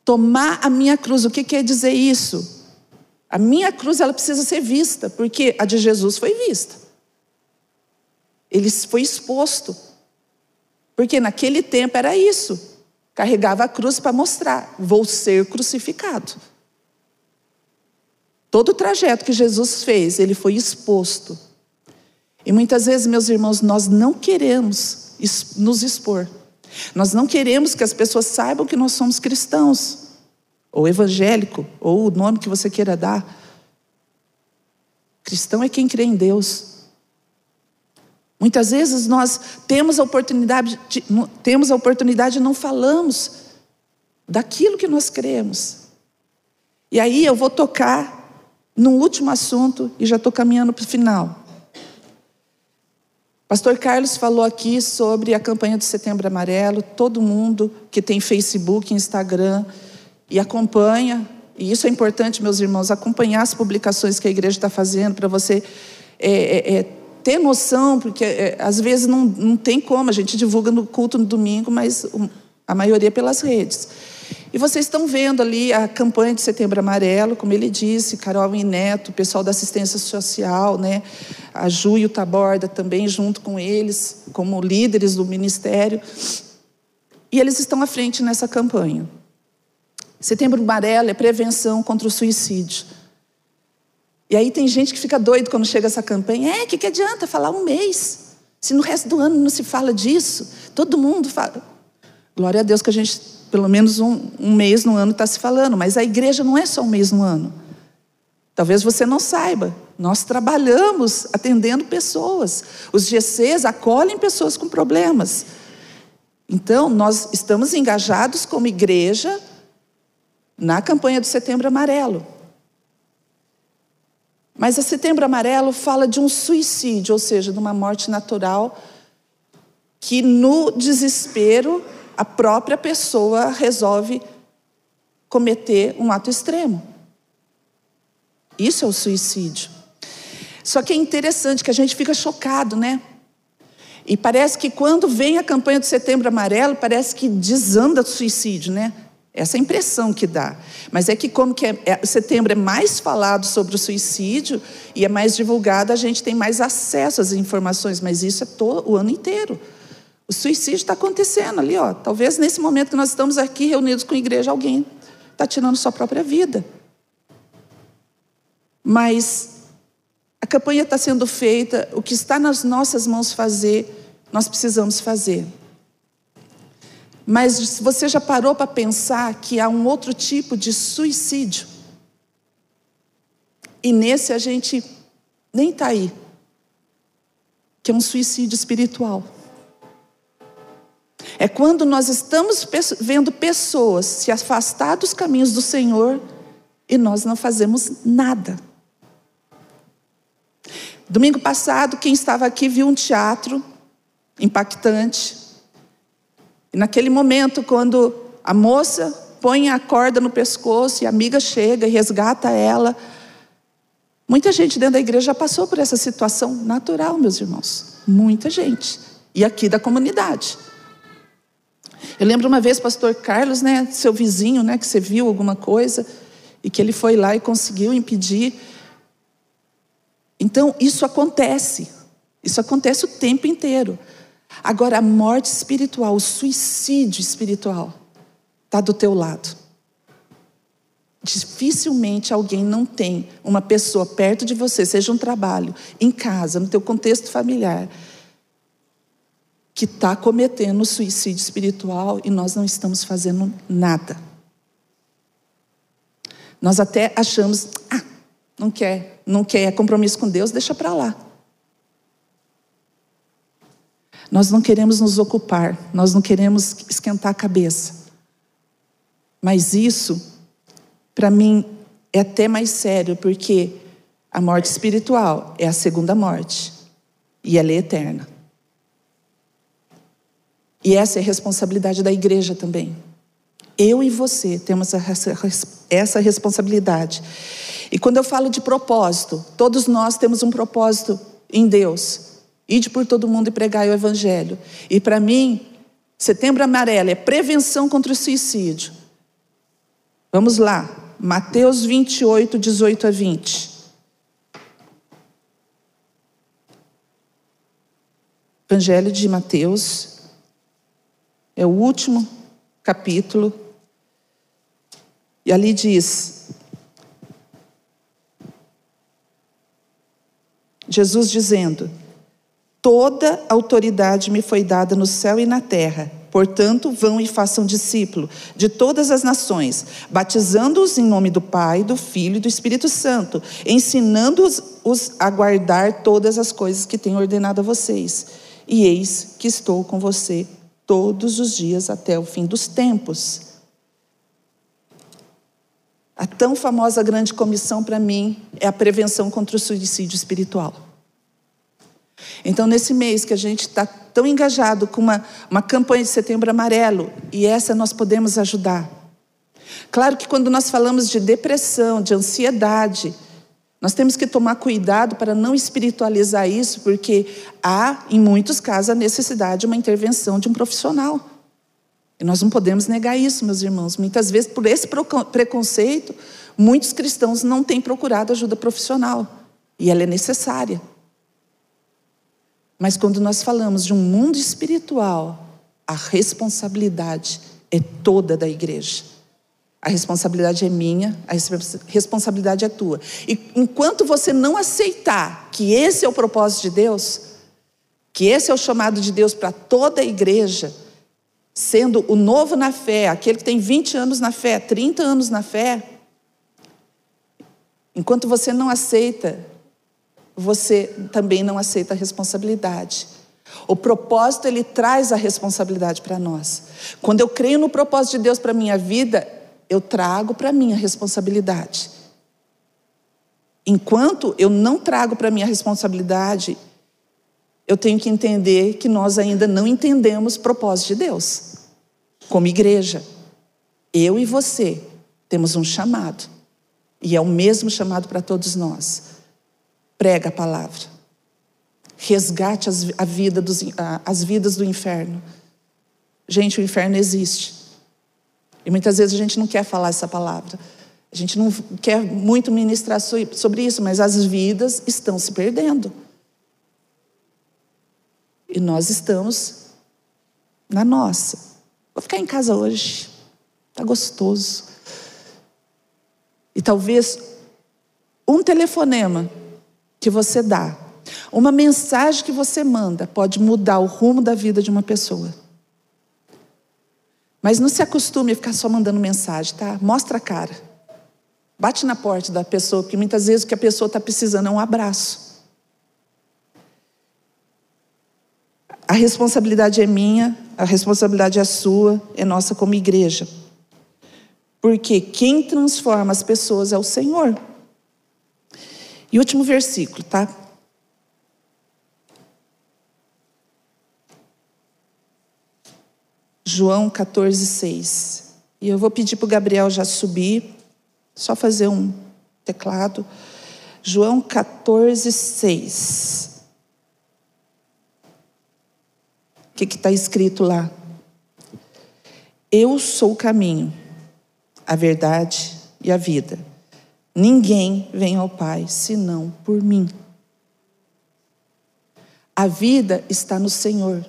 Tomar a minha cruz. O que quer dizer isso? A minha cruz ela precisa ser vista, porque a de Jesus foi vista. Ele foi exposto. Porque naquele tempo era isso. Carregava a cruz para mostrar: vou ser crucificado. Todo o trajeto que Jesus fez, ele foi exposto. E muitas vezes, meus irmãos, nós não queremos nos expor. Nós não queremos que as pessoas saibam que nós somos cristãos, ou evangélico, ou o nome que você queira dar. Cristão é quem crê em Deus. Muitas vezes nós temos a oportunidade, de, temos a oportunidade e não falamos daquilo que nós cremos. E aí eu vou tocar no último assunto e já estou caminhando para o final. Pastor Carlos falou aqui sobre a campanha do Setembro Amarelo. Todo mundo que tem Facebook, Instagram e acompanha, e isso é importante, meus irmãos, acompanhar as publicações que a igreja está fazendo para você é, é, é, ter noção, porque é, às vezes não, não tem como, a gente divulga no culto no domingo, mas a maioria pelas redes. E vocês estão vendo ali a campanha de Setembro Amarelo, como ele disse, Carol e Neto, o pessoal da assistência social, né? a Ju e o Taborda também junto com eles, como líderes do ministério. E eles estão à frente nessa campanha. Setembro Amarelo é prevenção contra o suicídio. E aí tem gente que fica doido quando chega essa campanha. É, o que, que adianta falar um mês? Se no resto do ano não se fala disso, todo mundo fala. Glória a Deus que a gente, pelo menos um, um mês no ano, está se falando. Mas a igreja não é só um mês no ano. Talvez você não saiba. Nós trabalhamos atendendo pessoas. Os GCs acolhem pessoas com problemas. Então, nós estamos engajados como igreja na campanha do Setembro Amarelo. Mas a Setembro Amarelo fala de um suicídio, ou seja, de uma morte natural, que no desespero a própria pessoa resolve cometer um ato extremo. Isso é o suicídio. Só que é interessante que a gente fica chocado, né? E parece que quando vem a campanha do Setembro Amarelo, parece que desanda o suicídio, né? Essa é a impressão que dá. Mas é que como que é, é, setembro é mais falado sobre o suicídio e é mais divulgado, a gente tem mais acesso às informações, mas isso é o ano inteiro. O suicídio está acontecendo ali, ó. Talvez nesse momento que nós estamos aqui reunidos com a igreja, alguém está tirando sua própria vida. Mas a campanha está sendo feita, o que está nas nossas mãos fazer, nós precisamos fazer. Mas você já parou para pensar que há um outro tipo de suicídio? E nesse a gente nem está aí, que é um suicídio espiritual. É quando nós estamos vendo pessoas se afastar dos caminhos do Senhor e nós não fazemos nada. Domingo passado, quem estava aqui viu um teatro impactante, e naquele momento, quando a moça põe a corda no pescoço e a amiga chega e resgata ela, muita gente dentro da igreja já passou por essa situação natural, meus irmãos. Muita gente. E aqui da comunidade. Eu lembro uma vez, pastor Carlos, né, seu vizinho, né, que você viu alguma coisa e que ele foi lá e conseguiu impedir. Então, isso acontece. Isso acontece o tempo inteiro. Agora, a morte espiritual, o suicídio espiritual, está do teu lado. Dificilmente alguém não tem uma pessoa perto de você, seja um trabalho, em casa, no teu contexto familiar, que está cometendo suicídio espiritual e nós não estamos fazendo nada. Nós até achamos, ah, não quer, não quer compromisso com Deus, deixa para lá. Nós não queremos nos ocupar, nós não queremos esquentar a cabeça. Mas isso, para mim, é até mais sério, porque a morte espiritual é a segunda morte e ela é eterna. E essa é a responsabilidade da igreja também. Eu e você temos essa responsabilidade. E quando eu falo de propósito, todos nós temos um propósito em Deus. Ide por todo mundo e pregai o evangelho. E para mim, setembro amarelo é prevenção contra o suicídio. Vamos lá. Mateus 28, 18 a 20. Evangelho de Mateus é o último capítulo. E ali diz: Jesus dizendo: Toda autoridade me foi dada no céu e na terra. Portanto, vão e façam discípulo de todas as nações, batizando-os em nome do Pai, do Filho e do Espírito Santo, ensinando-os a guardar todas as coisas que tenho ordenado a vocês. E eis que estou com você todos os dias até o fim dos tempos. A tão famosa grande comissão para mim é a prevenção contra o suicídio espiritual. Então, nesse mês que a gente está tão engajado com uma, uma campanha de setembro amarelo, e essa nós podemos ajudar. Claro que quando nós falamos de depressão, de ansiedade, nós temos que tomar cuidado para não espiritualizar isso, porque há, em muitos casos, a necessidade de uma intervenção de um profissional. E nós não podemos negar isso, meus irmãos. Muitas vezes, por esse preconceito, muitos cristãos não têm procurado ajuda profissional. E ela é necessária. Mas quando nós falamos de um mundo espiritual, a responsabilidade é toda da igreja. A responsabilidade é minha, a responsabilidade é tua. E enquanto você não aceitar que esse é o propósito de Deus, que esse é o chamado de Deus para toda a igreja, sendo o novo na fé, aquele que tem 20 anos na fé, 30 anos na fé, enquanto você não aceita, você também não aceita a responsabilidade. O propósito ele traz a responsabilidade para nós. Quando eu creio no propósito de Deus para minha vida, eu trago para mim a responsabilidade. Enquanto eu não trago para mim a responsabilidade, eu tenho que entender que nós ainda não entendemos o propósito de Deus. Como igreja, eu e você temos um chamado. E é o mesmo chamado para todos nós. Prega a palavra. Resgate as, a vida dos, as vidas do inferno. Gente, o inferno existe. E muitas vezes a gente não quer falar essa palavra. A gente não quer muito ministrar sobre isso, mas as vidas estão se perdendo. E nós estamos na nossa. Vou ficar em casa hoje. Está gostoso. E talvez um telefonema que você dá, uma mensagem que você manda, pode mudar o rumo da vida de uma pessoa. Mas não se acostume a ficar só mandando mensagem, tá? Mostra a cara. Bate na porta da pessoa, porque muitas vezes o que a pessoa está precisando é um abraço. A responsabilidade é minha, a responsabilidade é sua, é nossa como igreja. Porque quem transforma as pessoas é o Senhor. E último versículo, tá? João 14, 6. E eu vou pedir para o Gabriel já subir, só fazer um teclado. João 14, 6. O que está escrito lá? Eu sou o caminho, a verdade e a vida. Ninguém vem ao Pai senão por mim. A vida está no Senhor.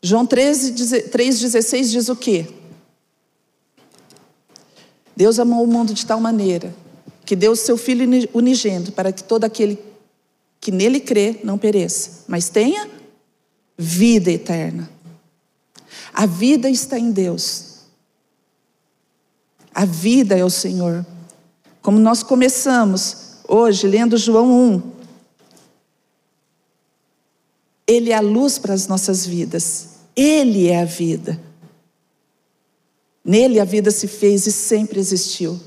João 3,16 diz o quê? Deus amou o mundo de tal maneira que deu o seu Filho unigênito para que todo aquele que nele crê não pereça, mas tenha vida eterna. A vida está em Deus. A vida é o Senhor. Como nós começamos hoje lendo João 1, Ele é a luz para as nossas vidas. Ele é a vida. Nele a vida se fez e sempre existiu.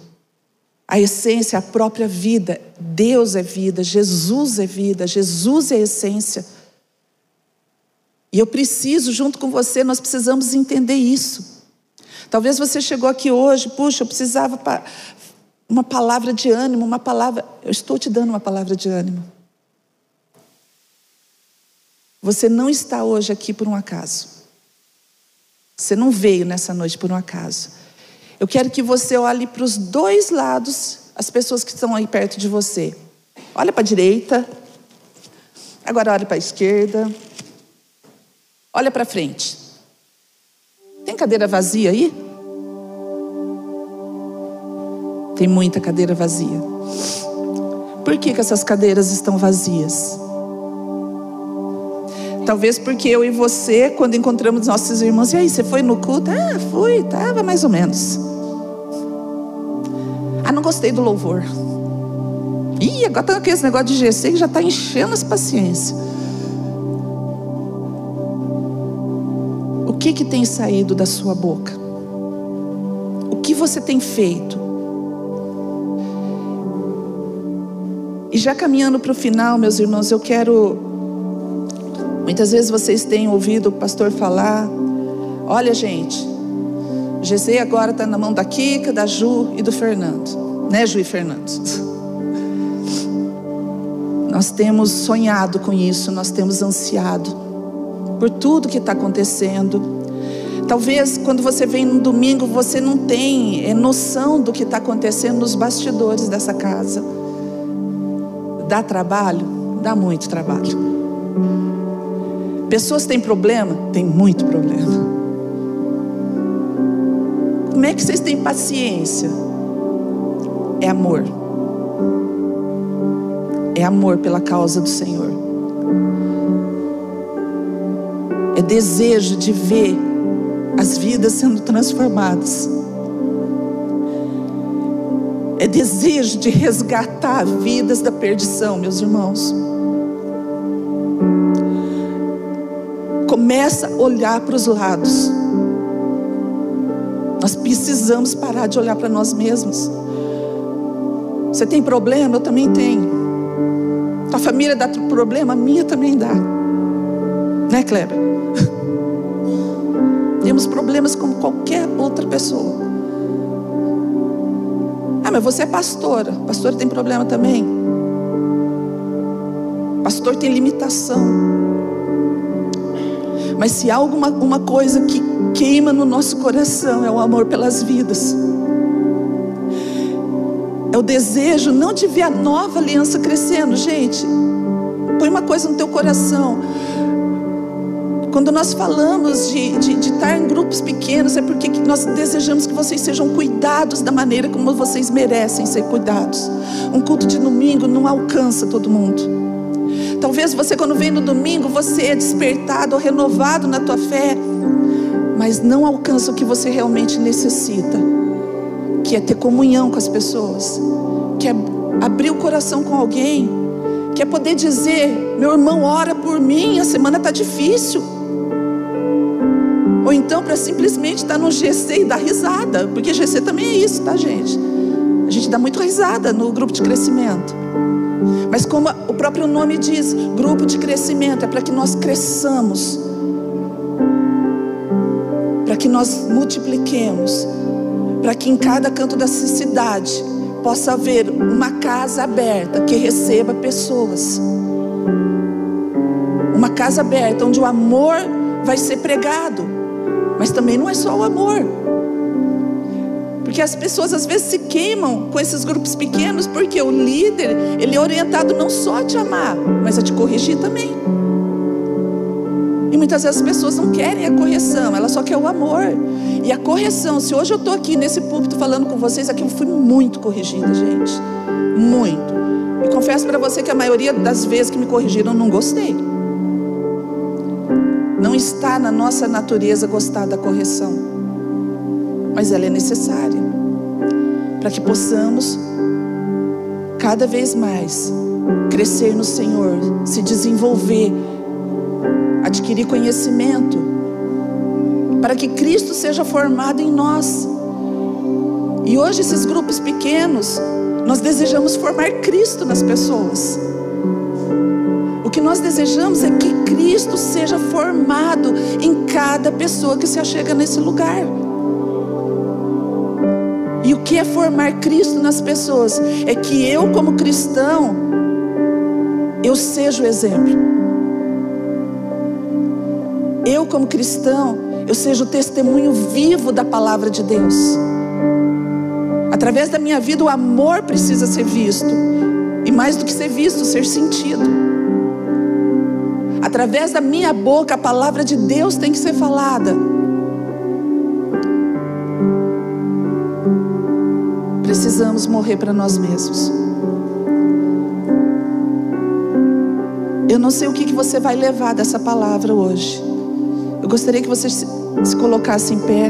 A essência, a própria vida. Deus é vida, Jesus é vida, Jesus é a essência. E eu preciso, junto com você, nós precisamos entender isso. Talvez você chegou aqui hoje, puxa, eu precisava uma palavra de ânimo, uma palavra. Eu estou te dando uma palavra de ânimo. Você não está hoje aqui por um acaso. Você não veio nessa noite por um acaso. Eu quero que você olhe para os dois lados, as pessoas que estão aí perto de você. Olha para a direita. Agora olhe para a esquerda. Olha para frente. Tem cadeira vazia aí? Tem muita cadeira vazia. Por que, que essas cadeiras estão vazias? Talvez porque eu e você, quando encontramos nossos irmãos, e aí, você foi no culto? Ah, fui, estava mais ou menos. Ah, não gostei do louvor. Ih, agora tá esse negócio de GC que já está enchendo as paciências. O que que tem saído da sua boca? O que você tem feito? E já caminhando para o final, meus irmãos, eu quero Muitas vezes vocês têm ouvido o pastor falar: olha, gente, GC agora está na mão da Kika, da Ju e do Fernando, né, Ju e Fernando? *laughs* Nós temos sonhado com isso, nós temos ansiado por tudo que está acontecendo. Talvez quando você vem no domingo você não tem é, noção do que está acontecendo nos bastidores dessa casa. Dá trabalho? Dá muito trabalho. Pessoas têm problema? Tem muito problema. Como é que vocês têm paciência? É amor. É amor pela causa do Senhor. É desejo de ver as vidas sendo transformadas. É desejo de resgatar vidas da perdição, meus irmãos. Começa a olhar para os lados. Nós precisamos parar de olhar para nós mesmos. Você tem problema? Eu também tenho. Tua família dá problema? A minha também dá. Né, Kleber? *laughs* Temos problemas como qualquer outra pessoa. Mas você é pastora. Pastor tem problema também. Pastor tem limitação. Mas se há alguma uma coisa que queima no nosso coração é o amor pelas vidas. É o desejo não de ver a nova aliança crescendo, gente. Põe uma coisa no teu coração. Quando nós falamos de, de, de, estar em grupos pequenos, é porque nós desejamos que vocês sejam cuidados da maneira como vocês merecem ser cuidados. Um culto de domingo não alcança todo mundo. Talvez você, quando vem no domingo, você é despertado ou renovado na tua fé, mas não alcança o que você realmente necessita, que é ter comunhão com as pessoas, que é abrir o coração com alguém, que é poder dizer: meu irmão, ora por mim, a semana está difícil. Ou então para simplesmente estar no GC e dar risada, porque GC também é isso, tá, gente? A gente dá muito risada no grupo de crescimento. Mas como o próprio nome diz, grupo de crescimento é para que nós cresçamos, para que nós multipliquemos, para que em cada canto dessa cidade possa haver uma casa aberta que receba pessoas. Uma casa aberta onde o amor vai ser pregado. Mas também não é só o amor. Porque as pessoas às vezes se queimam com esses grupos pequenos, porque o líder, ele é orientado não só a te amar, mas a te corrigir também. E muitas vezes as pessoas não querem a correção, elas só querem o amor. E a correção, se hoje eu estou aqui nesse púlpito falando com vocês, aqui eu fui muito corrigida, gente. Muito. E confesso para você que a maioria das vezes que me corrigiram eu não gostei. Não está na nossa natureza gostar da correção, mas ela é necessária para que possamos cada vez mais crescer no Senhor, se desenvolver, adquirir conhecimento, para que Cristo seja formado em nós. E hoje, esses grupos pequenos, nós desejamos formar Cristo nas pessoas que nós desejamos é que Cristo seja formado em cada pessoa que se achega nesse lugar. E o que é formar Cristo nas pessoas? É que eu, como cristão, eu seja o exemplo. Eu, como cristão, eu seja o testemunho vivo da palavra de Deus. Através da minha vida, o amor precisa ser visto. E mais do que ser visto, ser sentido através da minha boca, a palavra de Deus tem que ser falada. Precisamos morrer para nós mesmos. Eu não sei o que, você vai levar dessa palavra hoje. Eu gostaria que você se colocasse em pé.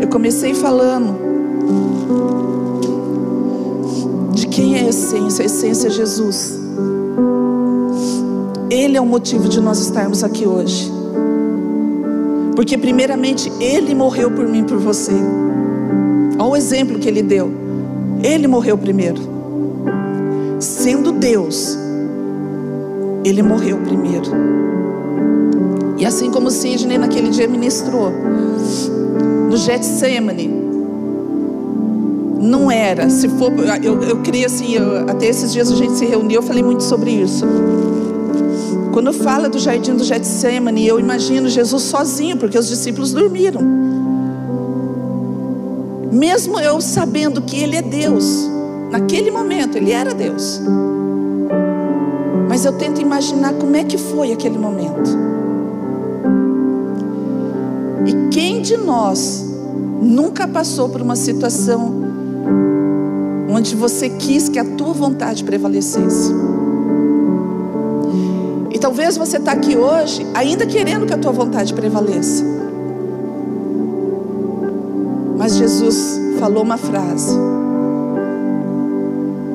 Eu comecei falando essência, a essência é Jesus. Ele é o motivo de nós estarmos aqui hoje. Porque, primeiramente, Ele morreu por mim por você. Olha o exemplo que Ele deu. Ele morreu primeiro. Sendo Deus, Ele morreu primeiro. E assim como Sidney naquele dia ministrou, no Getsemane, não era. Se for, eu, eu assim, eu, até esses dias a gente se reuniu, eu falei muito sobre isso. Quando fala do jardim do Getsemane, eu imagino Jesus sozinho, porque os discípulos dormiram. Mesmo eu sabendo que Ele é Deus, naquele momento Ele era Deus. Mas eu tento imaginar como é que foi aquele momento. E quem de nós nunca passou por uma situação onde você quis que a tua vontade prevalecesse. E talvez você está aqui hoje ainda querendo que a tua vontade prevaleça. Mas Jesus falou uma frase: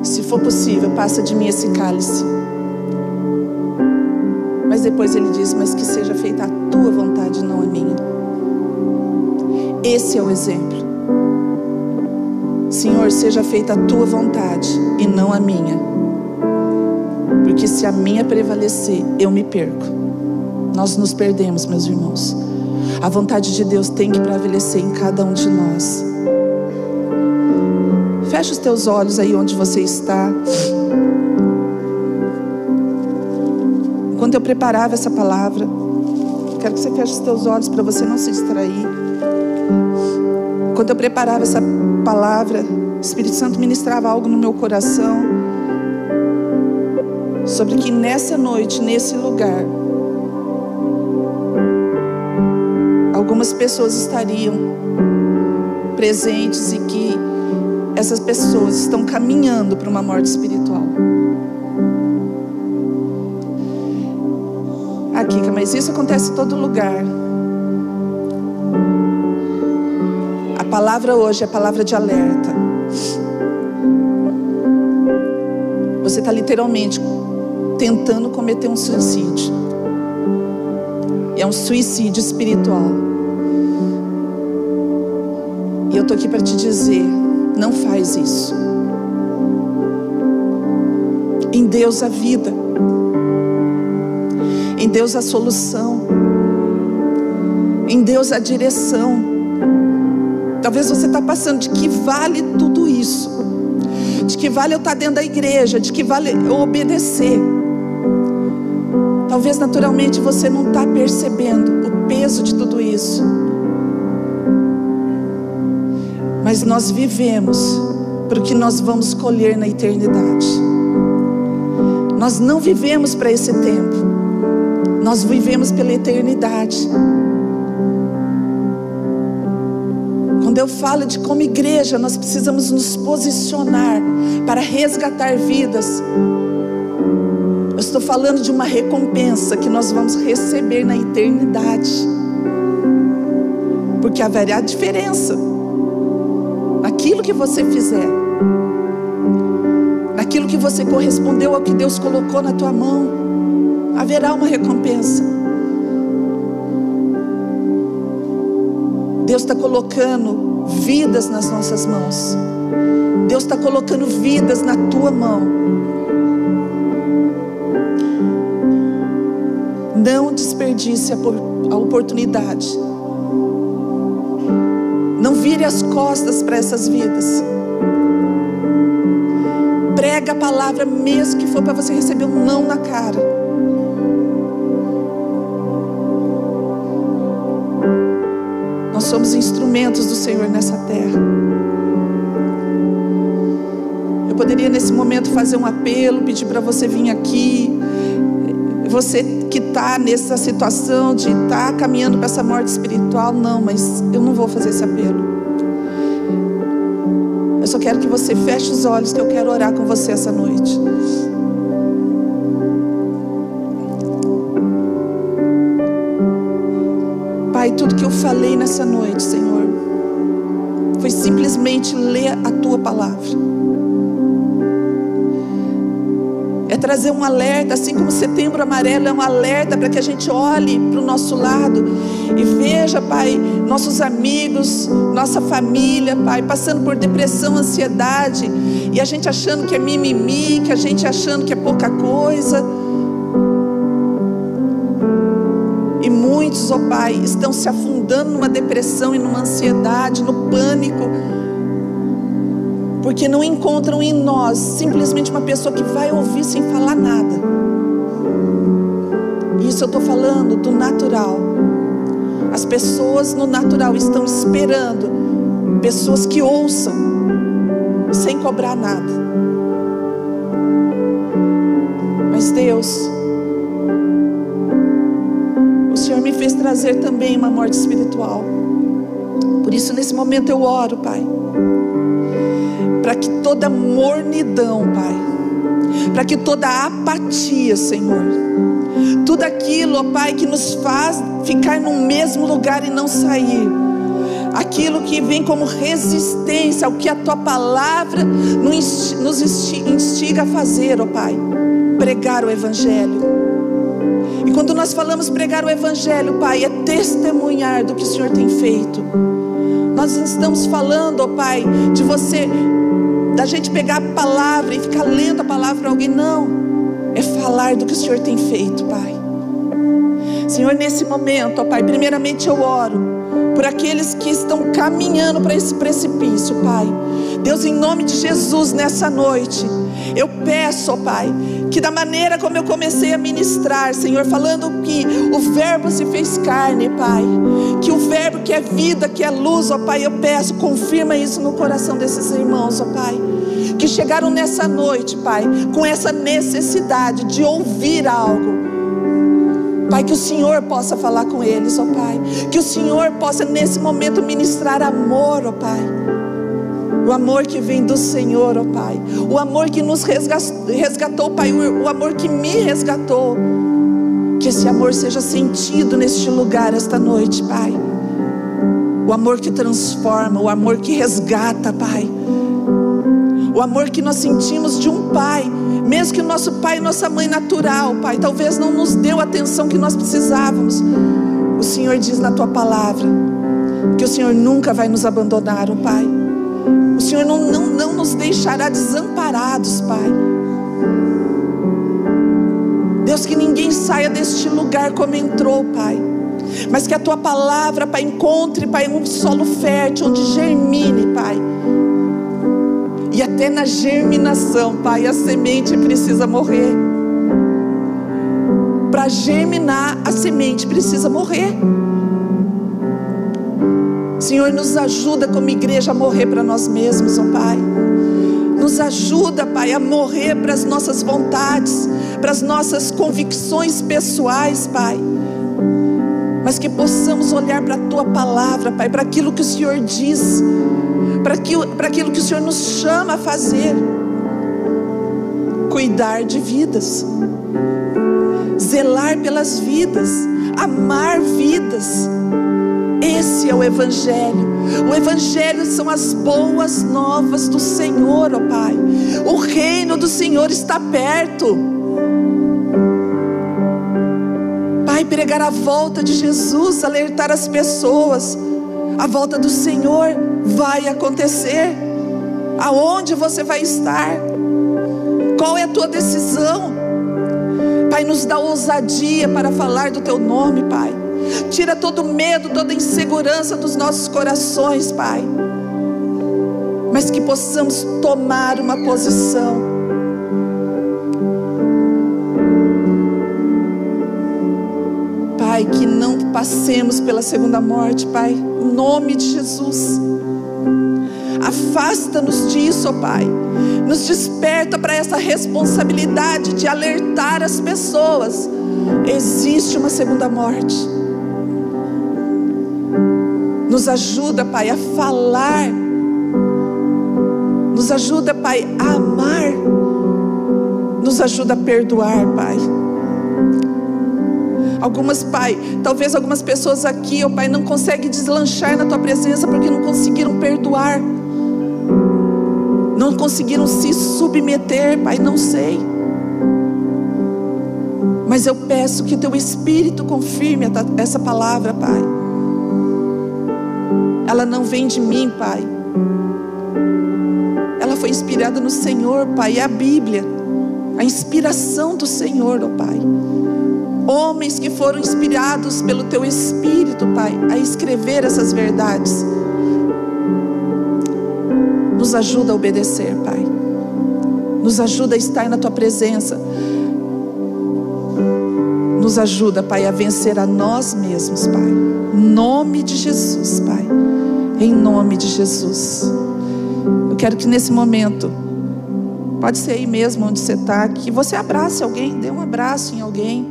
Se for possível, passa de mim esse cálice. Mas depois ele diz: Mas que seja feita a tua vontade, não a minha. Esse é o exemplo. Senhor, seja feita a tua vontade e não a minha. Porque se a minha prevalecer, eu me perco. Nós nos perdemos, meus irmãos. A vontade de Deus tem que prevalecer em cada um de nós. Feche os teus olhos aí onde você está. Quando eu preparava essa palavra, quero que você feche os teus olhos para você não se distrair. Quando eu preparava essa palavra, o Espírito Santo ministrava algo no meu coração sobre que nessa noite, nesse lugar, algumas pessoas estariam presentes e que essas pessoas estão caminhando para uma morte espiritual. Aqui, mas isso acontece em todo lugar. Palavra hoje é palavra de alerta. Você está literalmente tentando cometer um suicídio. É um suicídio espiritual. E eu estou aqui para te dizer: não faz isso. Em Deus a vida. Em Deus a solução. Em Deus a direção. Talvez você está passando de que vale tudo isso. De que vale eu estar tá dentro da igreja, de que vale eu obedecer. Talvez naturalmente você não está percebendo o peso de tudo isso. Mas nós vivemos para o que nós vamos colher na eternidade. Nós não vivemos para esse tempo. Nós vivemos pela eternidade. Quando eu falo de como igreja, nós precisamos nos posicionar para resgatar vidas. Eu estou falando de uma recompensa que nós vamos receber na eternidade. Porque haverá diferença naquilo que você fizer, naquilo que você correspondeu ao que Deus colocou na tua mão. Haverá uma recompensa. Deus está colocando vidas nas nossas mãos. Deus está colocando vidas na tua mão. Não desperdice a oportunidade. Não vire as costas para essas vidas. Prega a palavra, mesmo que for para você receber um não na cara. Somos instrumentos do Senhor nessa terra. Eu poderia nesse momento fazer um apelo, pedir para você vir aqui. Você que está nessa situação de estar tá caminhando para essa morte espiritual, não, mas eu não vou fazer esse apelo. Eu só quero que você feche os olhos, que eu quero orar com você essa noite. Pai, tudo que eu falei nessa noite, Senhor, foi simplesmente ler a tua palavra. É trazer um alerta, assim como setembro amarelo é um alerta para que a gente olhe para o nosso lado e veja, Pai, nossos amigos, nossa família, Pai, passando por depressão, ansiedade, e a gente achando que é mimimi, que a gente achando que é pouca coisa. Muitos, ó oh Pai, estão se afundando numa depressão e numa ansiedade, no pânico. porque não encontram em nós simplesmente uma pessoa que vai ouvir sem falar nada. Isso eu estou falando do natural. As pessoas no natural estão esperando pessoas que ouçam sem cobrar nada. Trazer também uma morte espiritual. Por isso, nesse momento, eu oro, Pai, para que toda mornidão, Pai, para que toda apatia, Senhor, tudo aquilo, Pai, que nos faz ficar no mesmo lugar e não sair, aquilo que vem como resistência ao que a tua palavra nos instiga a fazer, ó Pai, pregar o Evangelho. Quando nós falamos pregar o Evangelho, Pai, é testemunhar do que o Senhor tem feito. Nós estamos falando, ó Pai, de você, da gente pegar a palavra e ficar lendo a palavra para alguém, não. É falar do que o Senhor tem feito, Pai. Senhor, nesse momento, ó Pai, primeiramente eu oro por aqueles que estão caminhando para esse precipício, Pai. Deus, em nome de Jesus, nessa noite, eu peço, ó Pai, que da maneira como eu comecei a ministrar, Senhor, falando que o Verbo se fez carne, Pai, que o Verbo que é vida, que é luz, ó Pai, eu peço, confirma isso no coração desses irmãos, ó Pai, que chegaram nessa noite, Pai, com essa necessidade de ouvir algo Pai, que o Senhor possa falar com eles, ó Pai. Que o Senhor possa nesse momento ministrar amor, ó Pai. O amor que vem do Senhor, ó Pai. O amor que nos resgatou, Pai. O amor que me resgatou. Que esse amor seja sentido neste lugar esta noite, Pai. O amor que transforma, o amor que resgata, Pai. O amor que nós sentimos de um Pai mesmo que o nosso pai e nossa mãe natural, Pai, talvez não nos deu a atenção que nós precisávamos. O Senhor diz na tua palavra que o Senhor nunca vai nos abandonar, oh Pai. Senhor não, não, não nos deixará desamparados, Pai. Deus, que ninguém saia deste lugar como entrou, Pai. Mas que a tua palavra, Pai, encontre, Pai, um solo fértil onde germine, Pai e até na germinação, Pai, a semente precisa morrer. Para germinar, a semente precisa morrer. Senhor, nos ajuda como igreja a morrer para nós mesmos, ó oh Pai. Nos ajuda, Pai, a morrer para as nossas vontades, para as nossas convicções pessoais, Pai. Mas que possamos olhar para a Tua palavra, Pai, para aquilo que o Senhor diz para aquilo, para aquilo que o Senhor nos chama a fazer cuidar de vidas, zelar pelas vidas, amar vidas. Esse é o Evangelho. O Evangelho são as boas novas do Senhor, ó Pai. O reino do Senhor está perto. Pai, pregar a volta de Jesus, alertar as pessoas. A volta do Senhor vai acontecer? Aonde você vai estar? Qual é a tua decisão? Pai, nos dá ousadia para falar do teu nome, Pai. Tira todo medo, toda insegurança dos nossos corações, Pai. Mas que possamos tomar uma posição. Pai, que não passemos pela segunda morte, Pai, em nome de Jesus. Afasta-nos disso, Pai. Nos desperta para essa responsabilidade de alertar as pessoas. Existe uma segunda morte. Nos ajuda, Pai, a falar. Nos ajuda, Pai, a amar. Nos ajuda a perdoar, Pai. Algumas, Pai, talvez algumas pessoas aqui, ó Pai, não conseguem deslanchar na Tua presença porque não conseguiram perdoar não conseguiram se submeter, Pai, não sei. Mas eu peço que teu Espírito confirme essa palavra, Pai. Ela não vem de mim, Pai. Ela foi inspirada no Senhor, Pai. É a Bíblia, a inspiração do Senhor, ó oh Pai. Homens que foram inspirados pelo teu Espírito, Pai, a escrever essas verdades Nos ajuda a obedecer, Pai. Nos ajuda a estar na tua presença. Nos ajuda, Pai, a vencer a nós mesmos, Pai. Em nome de Jesus, Pai. Em nome de Jesus. Eu quero que nesse momento, pode ser aí mesmo onde você está, que você abrace alguém, dê um abraço em alguém.